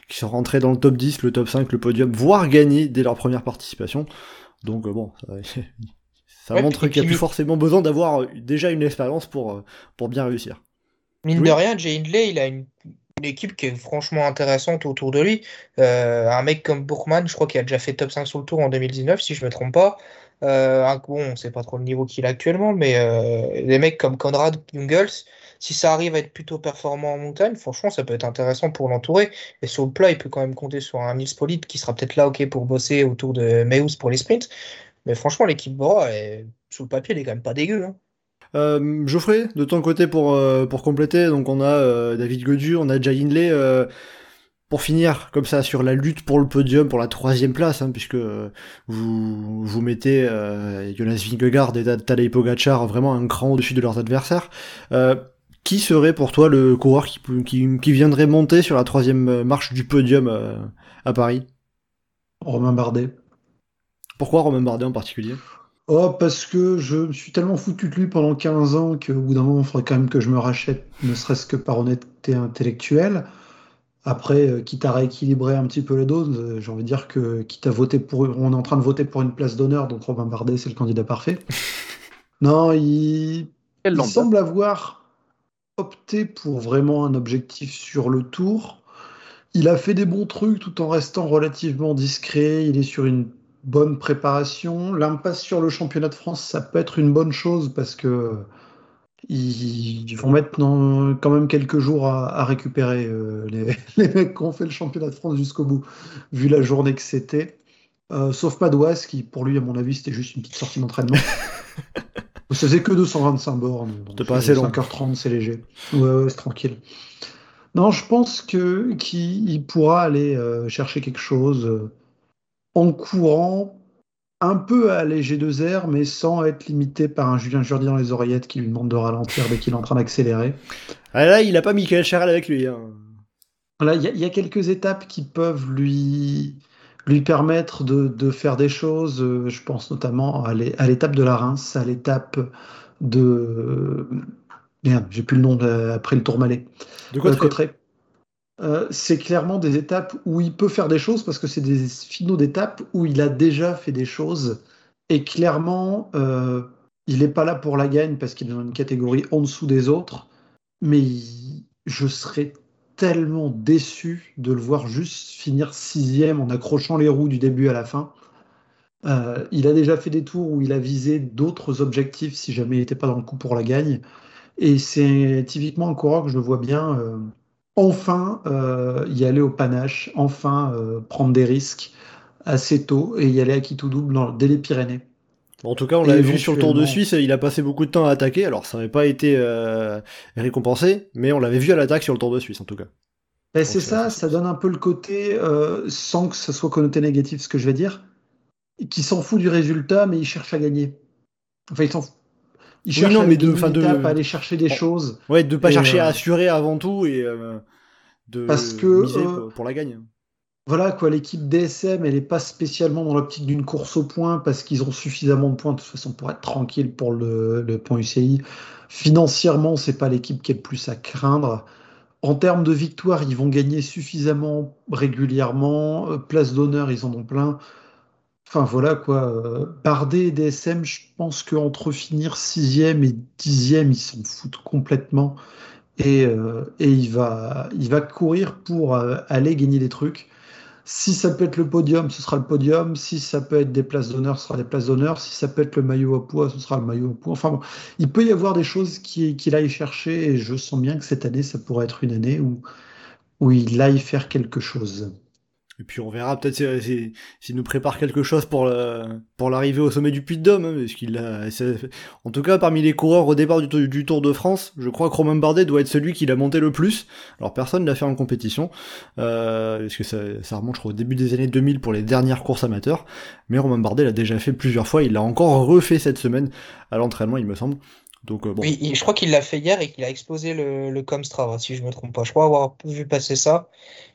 qui sont rentrés dans le top 10, le top 5, le podium, voire gagné dès leur première participation. Donc euh, bon, ça, [laughs] ça Ouais, montre qu'il n'y a plus forcément besoin d'avoir déjà une expérience pour, pour bien réussir. Mine Oui. de rien, Jay Hindley, il a une, une équipe qui est franchement intéressante autour de lui. Un mec comme Bourkman, je crois qu'il a déjà fait top 5 sur le tour en 2019, si je me trompe pas. Euh, bon, on sait pas trop le niveau qu'il a actuellement, mais euh, des mecs comme Conrad Jungels, si ça arrive à être plutôt performant en montagne, franchement, ça peut être intéressant pour l'entourer. Et sur le plat, il peut quand même compter sur un Nils Polite qui sera peut-être là, ok, pour bosser autour de Meus pour les sprints. Mais franchement, l'équipe Bora, sous le papier, elle est quand même pas dégueu. hein. Euh, Geoffrey, de ton côté pour, euh, pour compléter, donc on a euh, David Godu, on a Jay Hindley. Euh, pour finir comme ça sur la lutte pour le podium, pour la troisième place, hein, puisque vous vous mettez Jonas Vingegaard et Tadej Pogacar vraiment un cran au-dessus de leurs adversaires. qui serait pour toi le coureur qui, qui, qui, viendrait monter sur la troisième marche du podium à Paris? Romain Bardet. Pourquoi Romain Bardet en particulier? Oh, parce que je me suis tellement foutu de lui pendant 15 ans qu'au bout d'un moment, il faudrait quand même que je me rachète, ne serait-ce que par honnêteté intellectuelle. Après, euh, quitte à rééquilibrer un petit peu les doses, euh, j'ai envie de dire que quitte à voter pour, on est en train de voter pour une place d'honneur, donc Romain Bardet, c'est le candidat parfait. [laughs] non, il, il semble avoir opté pour vraiment un objectif sur le tour. Il a fait des bons trucs tout en restant relativement discret. Il est sur une bonne préparation. L'impasse sur le championnat de France, ça peut être une bonne chose parce que ils vont mettre quand même quelques jours à, récupérer euh, [laughs] les, mecs qui ont fait le championnat de France jusqu'au bout, vu la journée que c'était. Euh, sauf Madouas, qui pour lui, à mon avis, c'était juste une petite sortie d'entraînement. [laughs] Ça faisait que 225 bornes. C'était pas assez long. 5h30, c'est léger. Ouais, ouais, c'est tranquille. Non, je pense que qu'il pourra aller euh, chercher quelque chose en courant, un peu à léger de 2 mais sans être limité par un Julien Jourdi dans les oreillettes qui lui demande de ralentir dès qu'il est en train d'accélérer. Ah là, il n'a pas Michael Charal avec lui. Hein. il y, a quelques étapes qui peuvent lui, lui permettre de, faire des choses. Euh, je pense notamment à l'étape de la Reims, à l'étape de. Merde, j'ai plus le nom après le Tourmalet. De quoi euh, c'est clairement des étapes où il peut faire des choses parce que c'est des finaux d'étapes où il a déjà fait des choses et clairement euh, il n'est pas là pour la gagne parce qu'il est dans une catégorie en dessous des autres mais je serais tellement déçu de le voir juste finir sixième en accrochant les roues du début à la fin. Euh, il a déjà fait des tours où il a visé d'autres objectifs si jamais il n'était pas dans le coup pour la gagne. Et c'est typiquement un coureur que je vois bien enfin euh, y aller au panache, enfin euh, prendre des risques assez tôt et y aller à qui tout double dans, dès les Pyrénées. En tout cas, on l'a vu sur le Tour de Suisse, il a passé beaucoup de temps à attaquer, alors ça n'avait pas été euh, récompensé, mais on l'avait vu à l'attaque sur le Tour de Suisse en tout cas. Ben, c'est ça, ça donne un peu le côté, sans que ce soit connoté négatif ce que je vais dire, qui s'en fout du résultat, mais il cherche à gagner. Enfin, il s'en fout il cherche non, mais de, de, à aller chercher des choses. Ouais, de pas chercher à euh, assurer avant tout et euh, de parce que, miser euh, pour la gagne. Voilà quoi, l'équipe DSM, elle est pas spécialement dans l'optique d'une course au point parce qu'ils ont suffisamment de points de toute façon pour être tranquille pour le, le point UCI. Financièrement, c'est pas l'équipe qui est le plus à craindre. En termes de victoire, ils vont gagner suffisamment régulièrement. Place d'honneur, ils en ont plein. Enfin voilà quoi. Bardet et DSM, je pense qu'entre finir sixième et dixième, ils s'en foutent complètement. Et, euh, et, il, va, il va courir pour euh, aller gagner des trucs. Si ça peut être le podium, ce sera le podium. Si ça peut être des places d'honneur, ce sera des places d'honneur. Si ça peut être le maillot à poids, ce sera le maillot à poids. Enfin bon, il peut y avoir des choses qu'il aille chercher et je sens bien que cette année, ça pourrait être une année où, où il aille faire quelque chose. Et puis on verra peut-être s'il nous prépare quelque chose pour pour l'arrivée au sommet du Puy de Dôme, en tout cas parmi les coureurs au départ du, Tour de France, je crois que Romain Bardet doit être celui qui l'a monté le plus. Alors personne l'a fait en compétition, euh, parce que ça, remonte je crois au début des années 2000 pour les dernières courses amateurs, mais Romain Bardet l'a déjà fait plusieurs fois, il l'a encore refait cette semaine à l'entraînement il me semble. Euh. Oui, je crois qu'il l'a fait hier et qu'il a explosé le, le Comstrava, si je me trompe pas. Je crois avoir vu passer ça.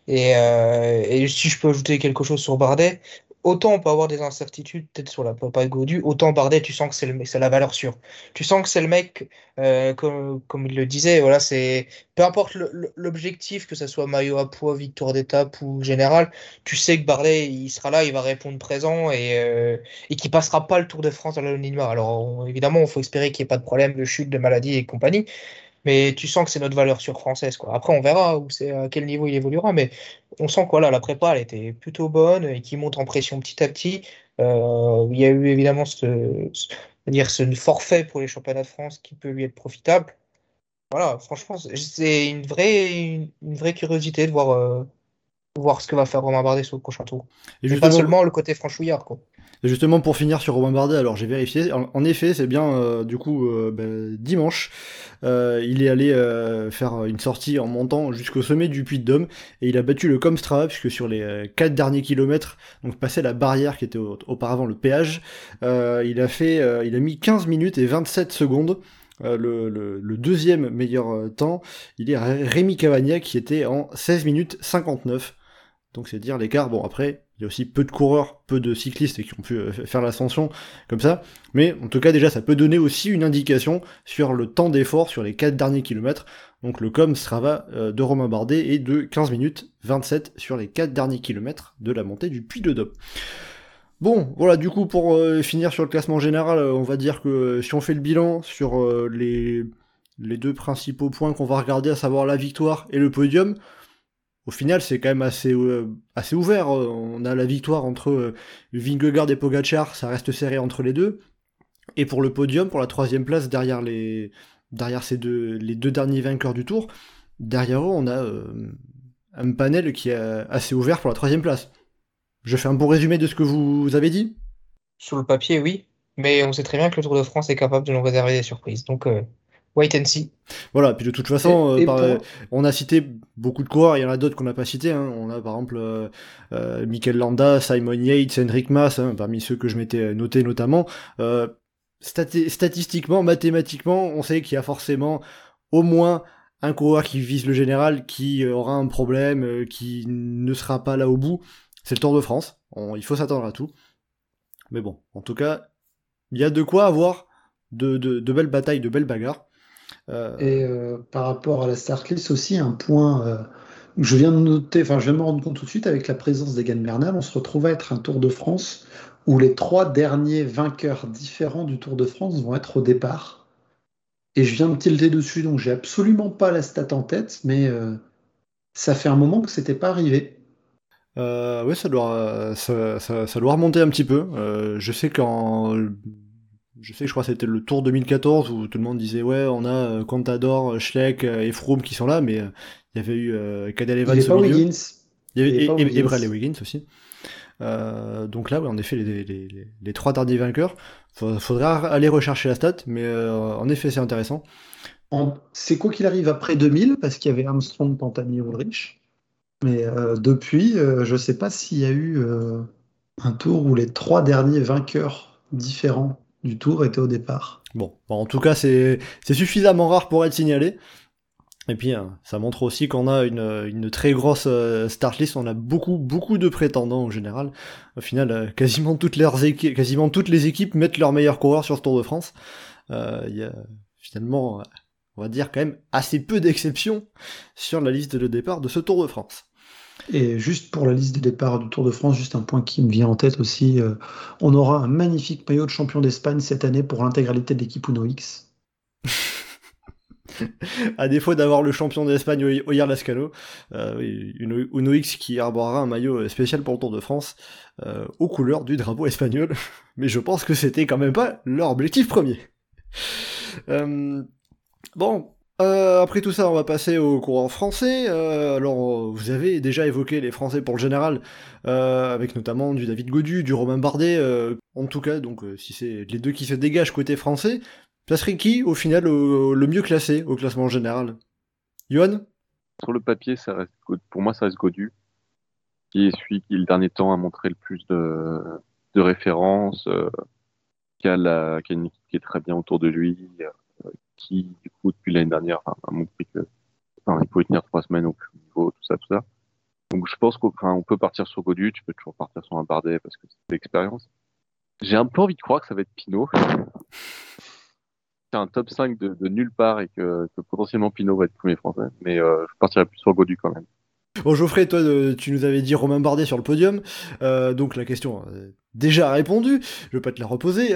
Et, euh, et, si je peux ajouter quelque chose sur Bardet, autant on peut avoir des incertitudes peut-être sur la Papa Godu, autant Bardet, tu sens que c'est, le, c'est la valeur sûre. Tu sens que c'est le mec, euh, comme, comme il le disait, voilà, c'est peu importe l'objectif, que ce soit maillot à poids, victoire d'étape ou général, tu sais que Bardet, il sera là, il va répondre présent et, euh, et qu'il passera pas le Tour de France à l'anonymat. Alors évidemment, il faut espérer qu'il n'y ait pas de problème de chute, de maladie et compagnie, mais tu sens que c'est notre valeur sur française. Quoi. Après, on verra où à quel niveau il évoluera, mais on sent que la prépa, elle était plutôt bonne et qui monte en pression petit à petit. Euh, il y a eu évidemment ce, dire ce forfait pour les championnats de France qui peut lui être profitable. Voilà, franchement, c'est une vraie, une, vraie curiosité de voir, euh, voir ce que va faire Romain Bardet sur le prochain tour. Et pas seulement le côté franchouillard, quoi. et justement, pour finir sur Romain Bardet, alors j'ai vérifié, en, en effet, c'est bien, euh, du coup, euh, ben, dimanche, euh, il est allé faire une sortie en montant jusqu'au sommet du Puy de Dôme, et il a battu le Comstrava, puisque sur les euh, quatre derniers kilomètres, donc passé la barrière qui était au- auparavant le péage, il a fait, il a mis 15 minutes et 27 secondes. Euh, le, le- le deuxième meilleur temps, il est Ré- Rémi Cavagnac qui était en 16 minutes 59. Donc c'est dire l'écart. Bon après, il y a aussi peu de coureurs, peu de cyclistes qui ont pu euh, faire l'ascension comme ça. Mais en tout cas déjà ça peut donner aussi une indication sur le temps d'effort sur les 4 derniers kilomètres. Donc le com Strava euh, de Romain Bardet est de 15 minutes 27 sur les 4 derniers kilomètres de la montée du Puy de Dôme. Bon, voilà, du coup, pour euh, finir sur le classement général, on va dire que si on fait le bilan sur les deux principaux points qu'on va regarder, à savoir la victoire et le podium, au final, c'est quand même assez, euh, assez ouvert. On a la victoire entre euh, Vingegaard et Pogacar, ça reste serré entre les deux. Et pour le podium, pour la troisième place, derrière les, ces deux derniers vainqueurs du tour, derrière eux, on a euh, un panel qui est assez ouvert pour la troisième place. Je fais un bon résumé de ce que vous avez dit? Sur le papier, oui. Mais on sait très bien que le Tour de France est capable de nous réserver des surprises. Donc, euh, wait and see. Voilà, puis de toute façon, Et- euh, et par- pour- euh, on a cité beaucoup de coureurs, il y en a d'autres qu'on n'a pas cités. Hein. On a par exemple euh, euh, Mikel Landa, Simon Yates, Henrik Mas, hein, parmi ceux que je m'étais noté notamment. Euh, stati- statistiquement, mathématiquement, on sait qu'il y a forcément au moins un coureur qui vise le général, qui aura un problème, qui ne sera pas là au bout. C'est le Tour de France. On- il faut s'attendre à tout. Mais bon, en tout cas, il y a de quoi avoir de, de- de belles batailles, de belles bagarres. Euh, Et euh, par rapport à la start list aussi, un point euh, que je viens de noter, enfin je viens de me rendre compte tout de suite avec la présence d'Egan Bernal, on se retrouve à être un Tour de France où les trois derniers vainqueurs différents du Tour de France vont être au départ. Et je viens de tilter dessus, donc j'ai absolument pas la stat en tête, mais euh, ça fait un moment que c'était pas arrivé. Euh, oui, ça doit, ça, ça, ça doit remonter un petit peu. Euh, je sais qu'en, je sais que je crois que c'était le Tour 2014 où tout le monde disait ouais, on a euh, Contador, Schleck euh, et Froome qui sont là, mais euh, il y avait eu euh, Cadel Il Evans n'y avait pas. Wiggins. Il y avait, il y avait et, pas et, Wiggins. Bradley Wiggins aussi. Euh, donc là, ouais, en effet, les, les, les, les trois derniers vainqueurs, Fa- faudra aller rechercher la stat, mais euh, en effet, c'est intéressant. C'est quoi qu'il arrive après 2000, parce qu'il y avait Armstrong, Pantani, Ulrich. Mais euh, depuis, euh, je ne sais pas s'il y a eu euh, un tour où les trois derniers vainqueurs différents du tour étaient au départ. Bon, en tout cas, c'est suffisamment rare pour être signalé. Et puis, euh, ça montre aussi qu'on a une, très grosse euh, start list. On a beaucoup, beaucoup de prétendants en général. Au final, euh, quasiment toutes quasiment toutes les équipes mettent leurs meilleurs coureurs sur ce Tour de France. Euh, Il y a finalement, on va dire quand même assez peu d'exceptions sur la liste de départ de ce Tour de France. Et juste pour la liste de départ du Tour de France, juste un point qui me vient en tête aussi, euh, on aura un magnifique maillot de champion d'Espagne cette année pour l'intégralité de l'équipe Uno X. [laughs] À défaut d'avoir le champion d'Espagne Oy- Oyer Lascano, euh, Uno, X qui arborera un maillot spécial pour le Tour de France euh, aux couleurs du drapeau espagnol. [laughs] Mais je pense que c'était quand même pas leur objectif premier. Euh, bon, euh, après tout ça, on va passer au courant français. Euh, alors, vous avez déjà évoqué les Français pour le général, euh, avec notamment du David Godu, du Romain Bardet. en tout cas, donc si c'est les deux qui se dégagent côté français, ça serait qui, au final, le mieux classé au classement général? Johan? Sur le papier, ça reste, pour moi, ça reste Godu, qui est celui qui, le dernier temps, a montré le plus de, références, qui, a une équipe qui est très bien autour de lui, qui, du coup, depuis l'année dernière, a montré que, il pouvait tenir trois semaines au plus haut niveau, tout ça, tout ça. Donc, je pense qu'on peut partir sur Godu, tu peux toujours partir sur un Bardet parce que c'est l'expérience. J'ai un peu envie de croire que ça va être Pinot. C'est un top 5 de, nulle part et que, potentiellement Pinot va être premier français, mais euh, je partirais plus sur Godu quand même. Bon, Geoffrey, toi, euh, tu nous avais dit Romain Bardet sur le podium, euh, donc la question euh, déjà répondue, je vais pas te la reposer.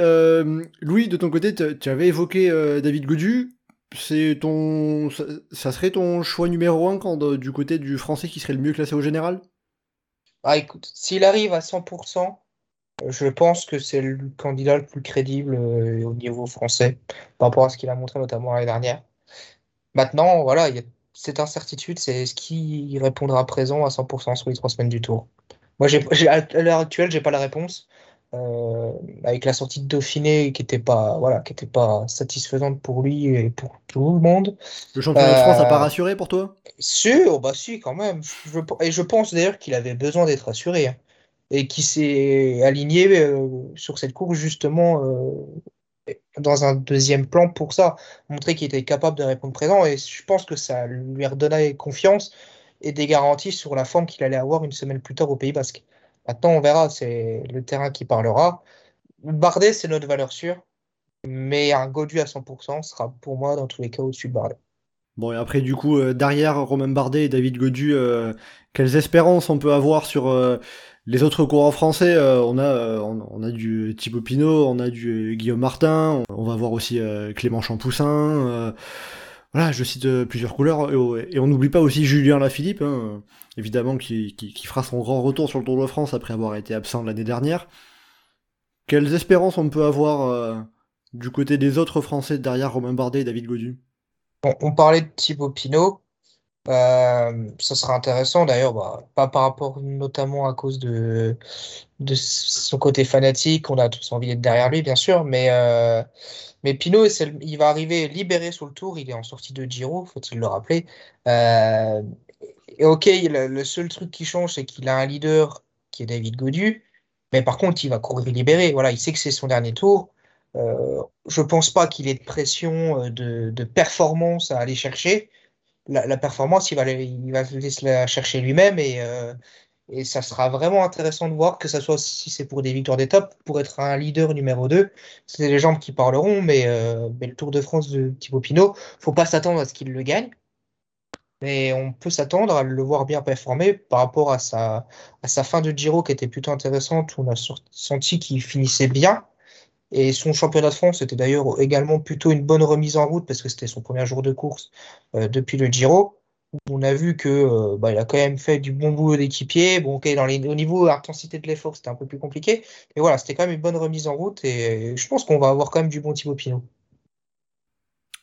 Louis, de ton côté, tu avais évoqué David Godu, c'est ton, ça, serait ton choix numéro un quand du côté du français qui serait le mieux classé au général? Ah, écoute, s'il arrive à 100%, euh, je pense que c'est le candidat le plus crédible au niveau français par rapport à ce qu'il a montré notamment l'année dernière. Maintenant, voilà, il y a- cette incertitude, c'est ce qui répondra présent à 100% sur les trois semaines du tour? Moi, à l'heure actuelle, j'ai pas la réponse. Euh, avec la sortie de Dauphiné qui n'était pas, voilà, qui était pas satisfaisante pour lui et pour tout le monde. Le championnat de France n'a pas euh, rassuré pour toi? Sûr, bah si, quand même. et je pense d'ailleurs qu'il avait besoin d'être rassuré hein. et qui s'est aligné euh, sur cette course justement dans un deuxième plan pour ça, montrer qu'il était capable de répondre présent et je pense que ça lui redonnait confiance et des garanties sur la forme qu'il allait avoir une semaine plus tard au Pays Basque. Maintenant, on verra, c'est le terrain qui parlera. Bardet, c'est notre valeur sûre, mais un Godu à 100% sera pour moi dans tous les cas au-dessus de Bardet. Bon, et après, du coup, euh, derrière Romain Bardet et David Godu, euh, quelles espérances on peut avoir sur euh, les autres coureurs français on, a, on, a du Thibaut Pinot, on a du Guillaume Martin, on, va voir aussi Clément Champoussin. voilà, je cite plusieurs couleurs. Et, on n'oublie pas aussi Julien Lafilippe. Hein évidemment, qui, fera son grand retour sur le Tour de France après avoir été absent l'année dernière. Quelles espérances on peut avoir euh, du côté des autres Français derrière Romain Bardet et David Godu? On, parlait de Thibaut Pinot. Euh, ça sera intéressant d'ailleurs, bah, pas par rapport notamment à cause de, de son côté fanatique, on a tous envie d'être derrière lui bien sûr, mais, euh, mais Pinot il va arriver libéré sur le tour, il est en sortie de Giro, faut-il le rappeler, et ok, le, seul truc qui change, c'est qu'il a un leader qui est David Godu, mais par contre, il va courir libéré. Voilà, il sait que c'est son dernier tour. Euh, je pense pas qu'il ait de pression euh, de, performance à aller chercher. La, performance, il va, il va la chercher lui-même et, euh, et ça sera vraiment intéressant de voir que ce soit si c'est pour des victoires d'étape, pour être un leader numéro 2. C'est les gens qui parleront, mais, euh, le Tour de France de Thibaut Pinot, faut pas s'attendre à ce qu'il le gagne mais on peut s'attendre à le voir bien performer par rapport à sa, à sa fin de Giro qui était plutôt intéressante, où on a senti qu'il finissait bien. Et son championnat de France était d'ailleurs également plutôt une bonne remise en route parce que c'était son premier jour de course euh, depuis le Giro. On a vu que euh, bah, il a quand même fait du bon boulot d'équipier. Bon, ok, au niveau intensité de l'effort, c'était un peu plus compliqué. Mais voilà, c'était quand même une bonne remise en route et je pense qu'on va avoir quand même du bon Thibaut Pinot.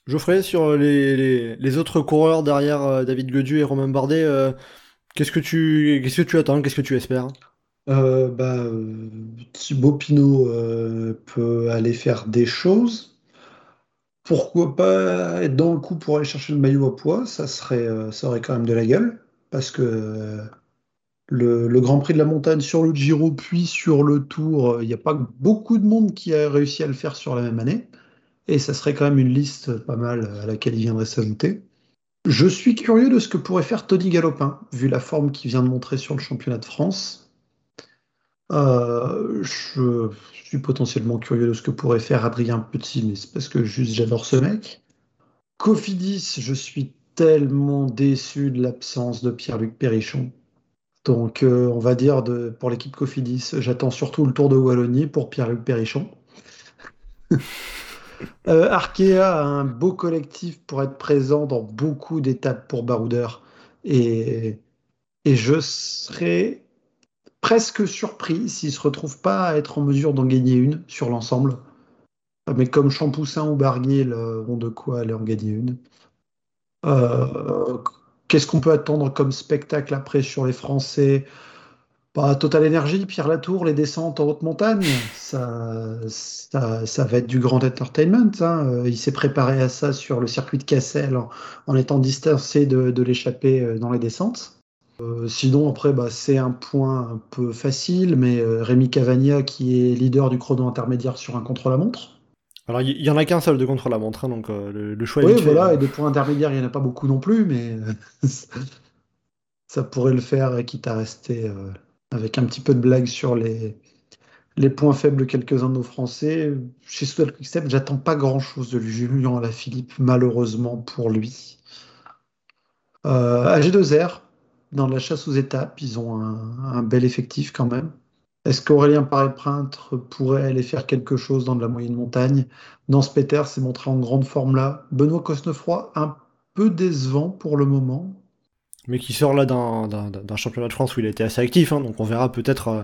Geoffrey, sur les, les, autres coureurs derrière euh, David Godu et Romain Bardet, euh, qu'est-ce que tu qu'est-ce que tu attends, qu'est-ce que tu espères? Euh, bah, Pinot peut aller faire des choses. Pourquoi pas être dans le coup pour aller chercher le maillot à poids Ça serait, ça aurait quand même de la gueule, parce que le, le, Grand Prix de la montagne sur le Giro puis sur le Tour, il n'y a pas beaucoup de monde qui a réussi à le faire sur la même année. Et ça serait quand même une liste pas mal à laquelle il viendrait s'ajouter. Je suis curieux de ce que pourrait faire Tony Galopin, vu la forme qu'il vient de montrer sur le championnat de France. Euh, je suis potentiellement curieux de ce que pourrait faire Adrien Petit, mais c'est parce que juste j'adore ce mec. Cofidis, je suis tellement déçu de l'absence de Pierre-Luc Perrichon. Donc, euh, on va dire de, pour l'équipe Cofidis, j'attends surtout le Tour de Wallonie pour Pierre-Luc Perrichon. [laughs] Euh, Arkea a un beau collectif pour être présent dans beaucoup d'étapes pour Baroudeur. Et, et je serais presque surpris s'il ne se retrouve pas à être en mesure d'en gagner une sur l'ensemble. Mais comme Champoussin ou Barguil ont de quoi aller en gagner une. Euh, qu'est-ce qu'on peut attendre comme spectacle après sur les Français? Bah, Total Energy, Pierre Latour, les descentes en haute montagne, ça, ça, va être du grand entertainment. Hein. Euh, il s'est préparé à ça sur le circuit de Cassel en, étant distancé de, l'échappée euh, dans les descentes. Euh, sinon, après, bah, c'est un point un peu facile, mais Rémi Cavagna qui est leader du chrono intermédiaire sur un contre-la-montre. Alors, il y, en a qu'un seul de contre-la-montre, hein, donc le, choix est Oui, voilà, et des points intermédiaires, il n'y en a pas beaucoup non plus, mais [laughs] ça pourrait le faire, quitte à rester avec un petit peu de blague sur les, les points faibles de quelques-uns de nos Français. Chez Soudal Quickstep, j'attends pas grand-chose de Julien Philippe, malheureusement pour lui. Euh, AG2R, dans la chasse aux étapes, ils ont un, bel effectif quand même. Est-ce qu'Aurélien Paré-Printre pourrait aller faire quelque chose dans de la moyenne montagne? Nance Peter s'est montré en grande forme là. Benoît Cosnefroy, un peu décevant pour le moment mais qui sort là d'un championnat de France où il a été assez actif, hein, donc on verra peut-être euh,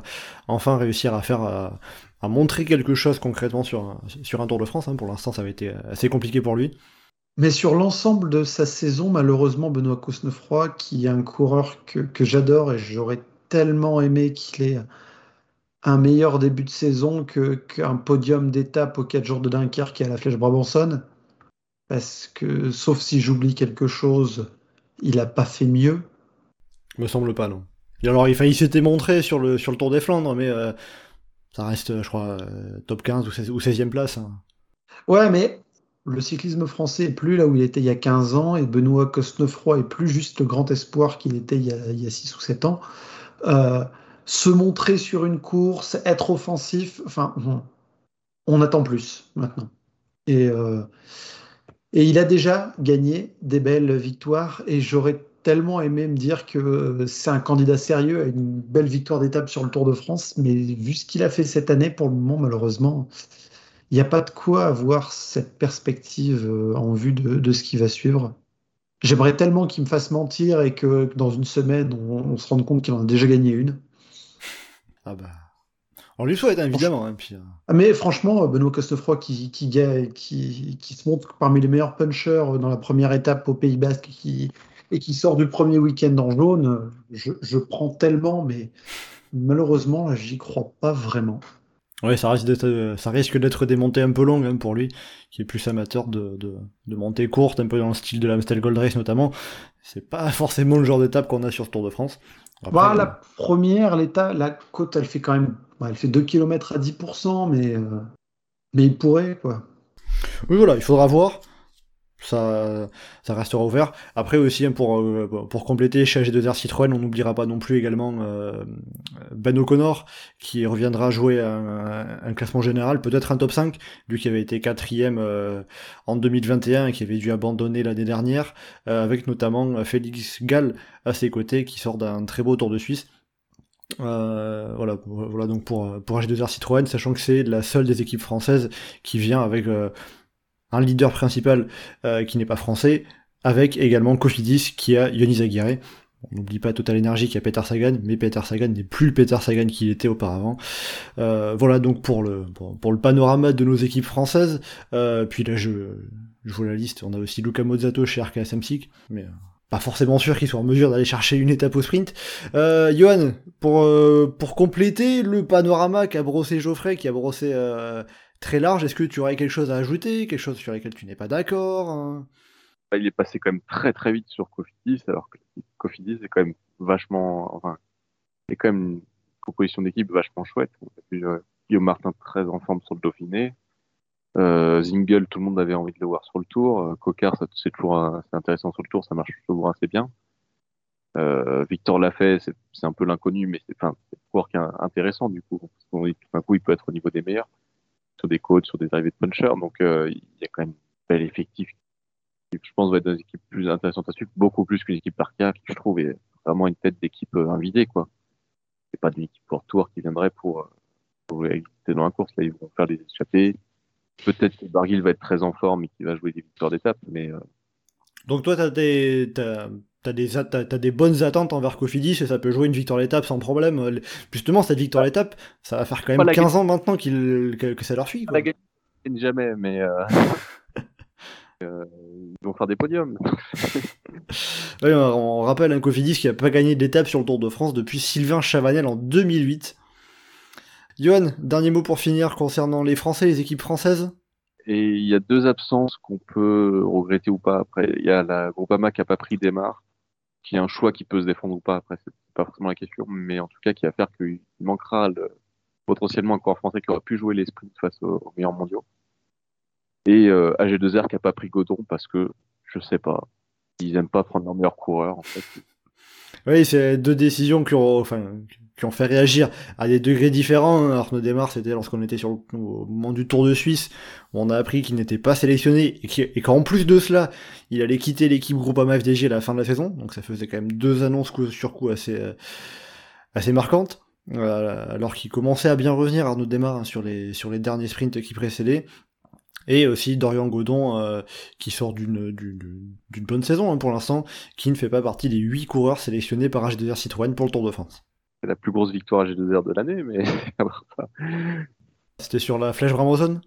enfin réussir à faire euh, à montrer quelque chose concrètement sur, sur un Tour de France. Hein. Pour l'instant, ça avait été assez compliqué pour lui. Mais sur l'ensemble de sa saison, malheureusement, Benoît Cosnefroy, qui est un coureur que, que j'adore et j'aurais tellement aimé qu'il ait un meilleur début de saison qu'un podium d'étape aux 4 jours de Dunkerque et à la Flèche Brabançonne. Parce que, sauf si j'oublie quelque chose, il n'a pas fait mieux. Me semble pas, non. Et alors, il, il s'était montré sur le, sur le Tour des Flandres, mais euh, ça reste, je crois, euh, top 15 ou, 16, ou 16e place. Hein. Ouais, mais le cyclisme français est plus là où il était il y a 15 ans et Benoît Cosnefroy est plus juste le grand espoir qu'il était il y, a, il y, a, 6 ou 7 ans. Euh, se montrer sur une course, être offensif, enfin, on attend plus maintenant. Et, euh, et il a déjà gagné des belles victoires et j'aurais tellement aimé me dire que c'est un candidat sérieux à une belle victoire d'étape sur le Tour de France, mais vu ce qu'il a fait cette année, pour le moment, malheureusement, il n'y a pas de quoi avoir cette perspective euh, en vue de, de ce qui va suivre. J'aimerais tellement qu'il me fasse mentir et que dans une semaine, on, on se rende compte qu'il en a déjà gagné une. Ah bah. On lui souhaite, évidemment. Hein, puis, euh... Mais franchement, Benoît Costefroy qui, qui, qui, qui, se montre parmi les meilleurs punchers dans la première étape au Pays Basque et qui sort du premier week-end en jaune, je, je, prends tellement, mais malheureusement, j'y crois pas vraiment. Oui, ça risque d'être, ça risque d'être des montées un peu longues hein, pour lui, qui est plus amateur de, de, de montées courtes, un peu dans le style de l'Amstel Gold Race notamment. C'est pas [laughs] forcément le genre d'étape qu'on a sur ce Tour de France. Après, bah, la première, l'état, la côte, elle fait quand même, bah, elle fait 2 km à 10%, mais, euh, mais il pourrait, quoi. Oui, voilà, il faudra voir. Ça, restera ouvert. Après aussi, hein, pour, euh, pour compléter, chez AG2R Citroën, on n'oubliera pas non plus également euh, Ben O'Connor, qui reviendra jouer un, classement général, peut-être un top 5, lui qui avait été quatrième euh, en 2021 et qui avait dû abandonner l'année dernière, avec notamment Félix Gall à ses côtés, qui sort d'un très beau Tour de Suisse. Voilà, donc pour, pour AG2R Citroën, sachant que c'est la seule des équipes françaises qui vient avec un leader principal euh, qui n'est pas français, avec également Cofidis qui a Yonis Aguirre. On n'oublie pas Total Energy qui a Peter Sagan, mais Peter Sagan n'est plus le Peter Sagan qu'il était auparavant. Euh, voilà donc pour le pour, le panorama de nos équipes françaises. Euh, puis là je, je vois la liste, on a aussi Luca Mozzato chez RKS Samsic, mais pas forcément sûr qu'il soit en mesure d'aller chercher une étape au sprint. Johan, pour, pour compléter le panorama qu'a brossé Geoffrey, qui a brossé très large, est-ce que tu aurais quelque chose à ajouter, quelque chose sur lequel tu n'es pas d'accord hein? Il est passé quand même très très vite sur Cofidis, alors que Cofidis est quand même vachement, enfin, c'est quand même une composition d'équipe vachement chouette. Euh, Guillaume Martin très en forme sur le Dauphiné. Euh, Zingle, tout le monde avait envie de le voir sur le tour. Euh, Cocard, c'est toujours assez intéressant sur le tour, ça marche toujours assez bien. Victor Lafay, c'est un peu l'inconnu, mais c'est un coureur qui est intéressant du coup. Parce tout d'un coup, il peut être au niveau des meilleurs sur des côtes, sur des arrivées de puncher. Donc euh, il y a quand même un bel effectif qui, je pense, va être une équipe plus intéressante à suivre, beaucoup plus qu'une équipe par cas, qui je trouve est vraiment une tête d'équipe euh, invidée. quoi. C'est pas d'une équipe pour tour qui viendrait pour, pour exister dans la course. Là, ils vont faire des échappées Peut-être que Barguil va être très en forme et qu'il va jouer des victoires d'étape, mais. Euh... Donc toi, t'as des, t'as, t'as des, t'as, t'as des bonnes attentes envers Cofidis et ça peut jouer une victoire d'étape sans problème. Justement, cette victoire d'étape, ça va faire quand même 15 ans maintenant qu'il, que, que ça leur suit. Quoi. La gagne jamais, mais. Euh... [laughs] euh, ils vont faire des podiums. [laughs] ouais, on rappelle un Cofidis qui a pas gagné d'étape sur le Tour de France depuis Sylvain Chavanel en 2008. Johan, dernier mot pour finir concernant les Français, les équipes françaises? Et il y a deux absences qu'on peut regretter ou pas. Après, il y a la Groupama qui a pas pris Démarre, qui est un choix qui peut se défendre ou pas. Après, c'est pas forcément la question, mais en tout cas, qui va faire qu'il manquera le, potentiellement un corps français qui aurait pu jouer les sprints face aux, meilleurs mondiaux. Et euh, AG2R qui a pas pris Godon parce que, je sais pas, ils aiment pas prendre leur meilleur coureur, en fait. Oui, c'est deux décisions qui ont, enfin, qui ont fait réagir à des degrés différents. Arnaud Desmar, c'était lorsqu'on était sur au moment du Tour de Suisse, où on a appris qu'il n'était pas sélectionné et qu'en plus de cela, il allait quitter l'équipe Groupama FDJ à la fin de la saison. Donc ça faisait quand même deux annonces sur coup assez, euh, assez marquantes. Euh, alors qu'il commençait à bien revenir Arnaud Desmar hein, sur les sur les derniers sprints qui précédaient et aussi Dorian Godon euh, qui sort d'une d'une bonne saison hein, pour l'instant, qui ne fait pas partie des 8 coureurs sélectionnés par H2R Citroën pour le Tour de France. C'est la plus grosse victoire H2R de l'année, mais [laughs] C'était sur la flèche Bramoson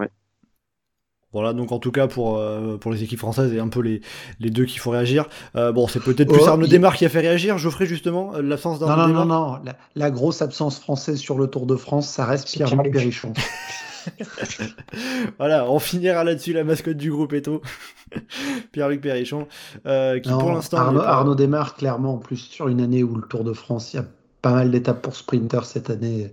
Ouais. Voilà, donc en tout cas pour, euh, pour les équipes françaises et un peu les, les deux qu'il faut réagir. Euh, bon, c'est peut-être plus Oh, Arnaud il- Desmar qui a fait réagir, Geoffrey justement, l'absence Non, d'Arnaud non, non, non. La, la grosse absence française sur le Tour de France, ça reste Pierre-Luc. Berrichon. [laughs] [laughs] Voilà, on finira là-dessus la mascotte du groupe Eto, [laughs] Pierre-Luc Perrichon, euh, qui Non, pour l'instant... Arnaud, n'est pas- Arnaud Desmar, clairement, en plus, sur une année où le Tour de France, il y a pas mal d'étapes pour sprinter cette année.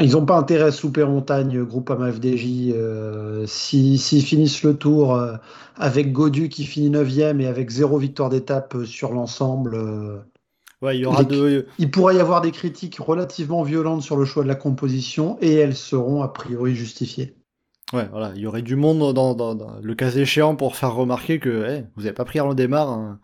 Ils n'ont pas intérêt à souper montagne, groupe FDJ. Euh, si- S'ils finissent le tour euh, avec Godu qui finit 9ème et avec zéro victoire d'étape sur l'ensemble, Ouais, il y aura les- de... il pourrait y avoir des critiques relativement violentes sur le choix de la composition et elles seront a priori justifiées. Ouais, voilà, il y aurait du monde dans, dans- dans le cas échéant pour faire remarquer que eh, vous avez pas pris Arnaud Desmar, hein.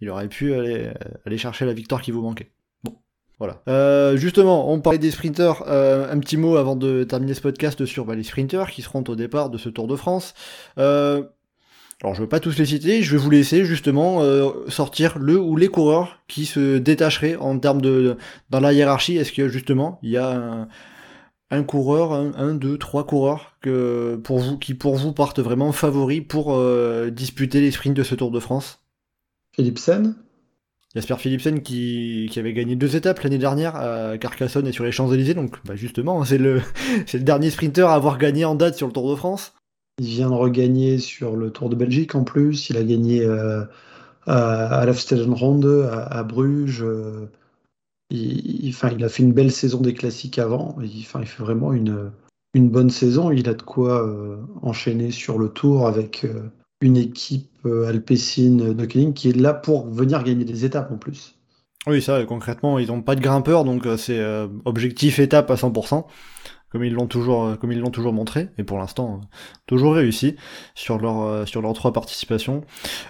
il aurait pu aller, aller chercher la victoire qui vous manquait. Bon, voilà. Euh, justement, on parlait des sprinters, euh, un petit mot avant de terminer ce podcast sur bah, les sprinters qui seront au départ de ce Tour de France. Euh, alors je veux pas tous les citer, je vais vous laisser justement euh, sortir le ou les coureurs qui se détacheraient en termes de dans la hiérarchie. Est-ce que justement il y a un, un coureur, un, un, deux, trois coureurs que pour vous qui pour vous partent vraiment favoris pour euh, disputer les sprints de ce Tour de France? Philipsen? Jasper Philipsen qui, qui avait gagné deux étapes l'année dernière à Carcassonne et sur les Champs-Élysées, donc bah justement c'est le [laughs] c'est le dernier sprinter à avoir gagné en date sur le Tour de France. Il vient de regagner sur le Tour de Belgique en plus. Il a gagné euh, à, à l'Afstedenronde, à, à Bruges. euh, il, enfin, il a fait une belle saison des classiques avant. Il, enfin, il fait vraiment une, une bonne saison. Il a de quoi euh, enchaîner sur le Tour avec une équipe alpécine de Koenig qui est là pour venir gagner des étapes en plus. Oui, ça concrètement ils ont pas de grimpeur, donc c'est objectif étape à 100%. Comme ils l'ont toujours, euh, comme ils l'ont toujours montré, et pour l'instant euh, toujours réussi sur euh, sur leurs trois participations.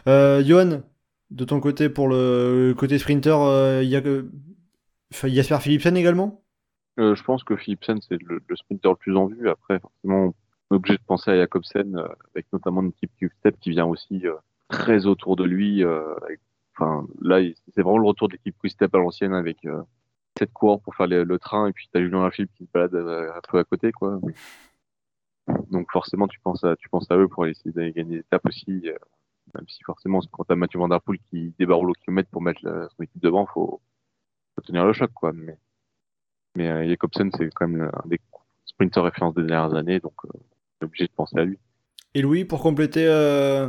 Euh, Johan, de ton côté pour le côté sprinter, euh, il y a Jasper Philipsen également? Euh, je pense que Philipsen, c'est le, le sprinter le plus en vue. Après, forcément, on est obligé de penser à Jacobsen, euh, avec notamment une équipe Quick-Step qui vient aussi euh, très autour de lui. euh, Enfin, là, c'est vraiment le retour de l'équipe Quick-Step à l'ancienne avec euh, sept coureurs pour faire le train et puis t'as Julien Lafilippe qui se balade euh, un peu à côté, quoi. Donc forcément, tu penses à, tu penses à eux pour essayer d'aller gagner des étapes aussi. euh, même si forcément, quand t'as Mathieu Van Der Poel qui débarroule au kilomètre pour mettre la- son équipe devant, faut, faut tenir le choc, quoi. Mais, mais euh, c'est quand même un des sprinters références des dernières années, donc euh, on est obligé de penser à lui. Et Louis, pour compléter, euh,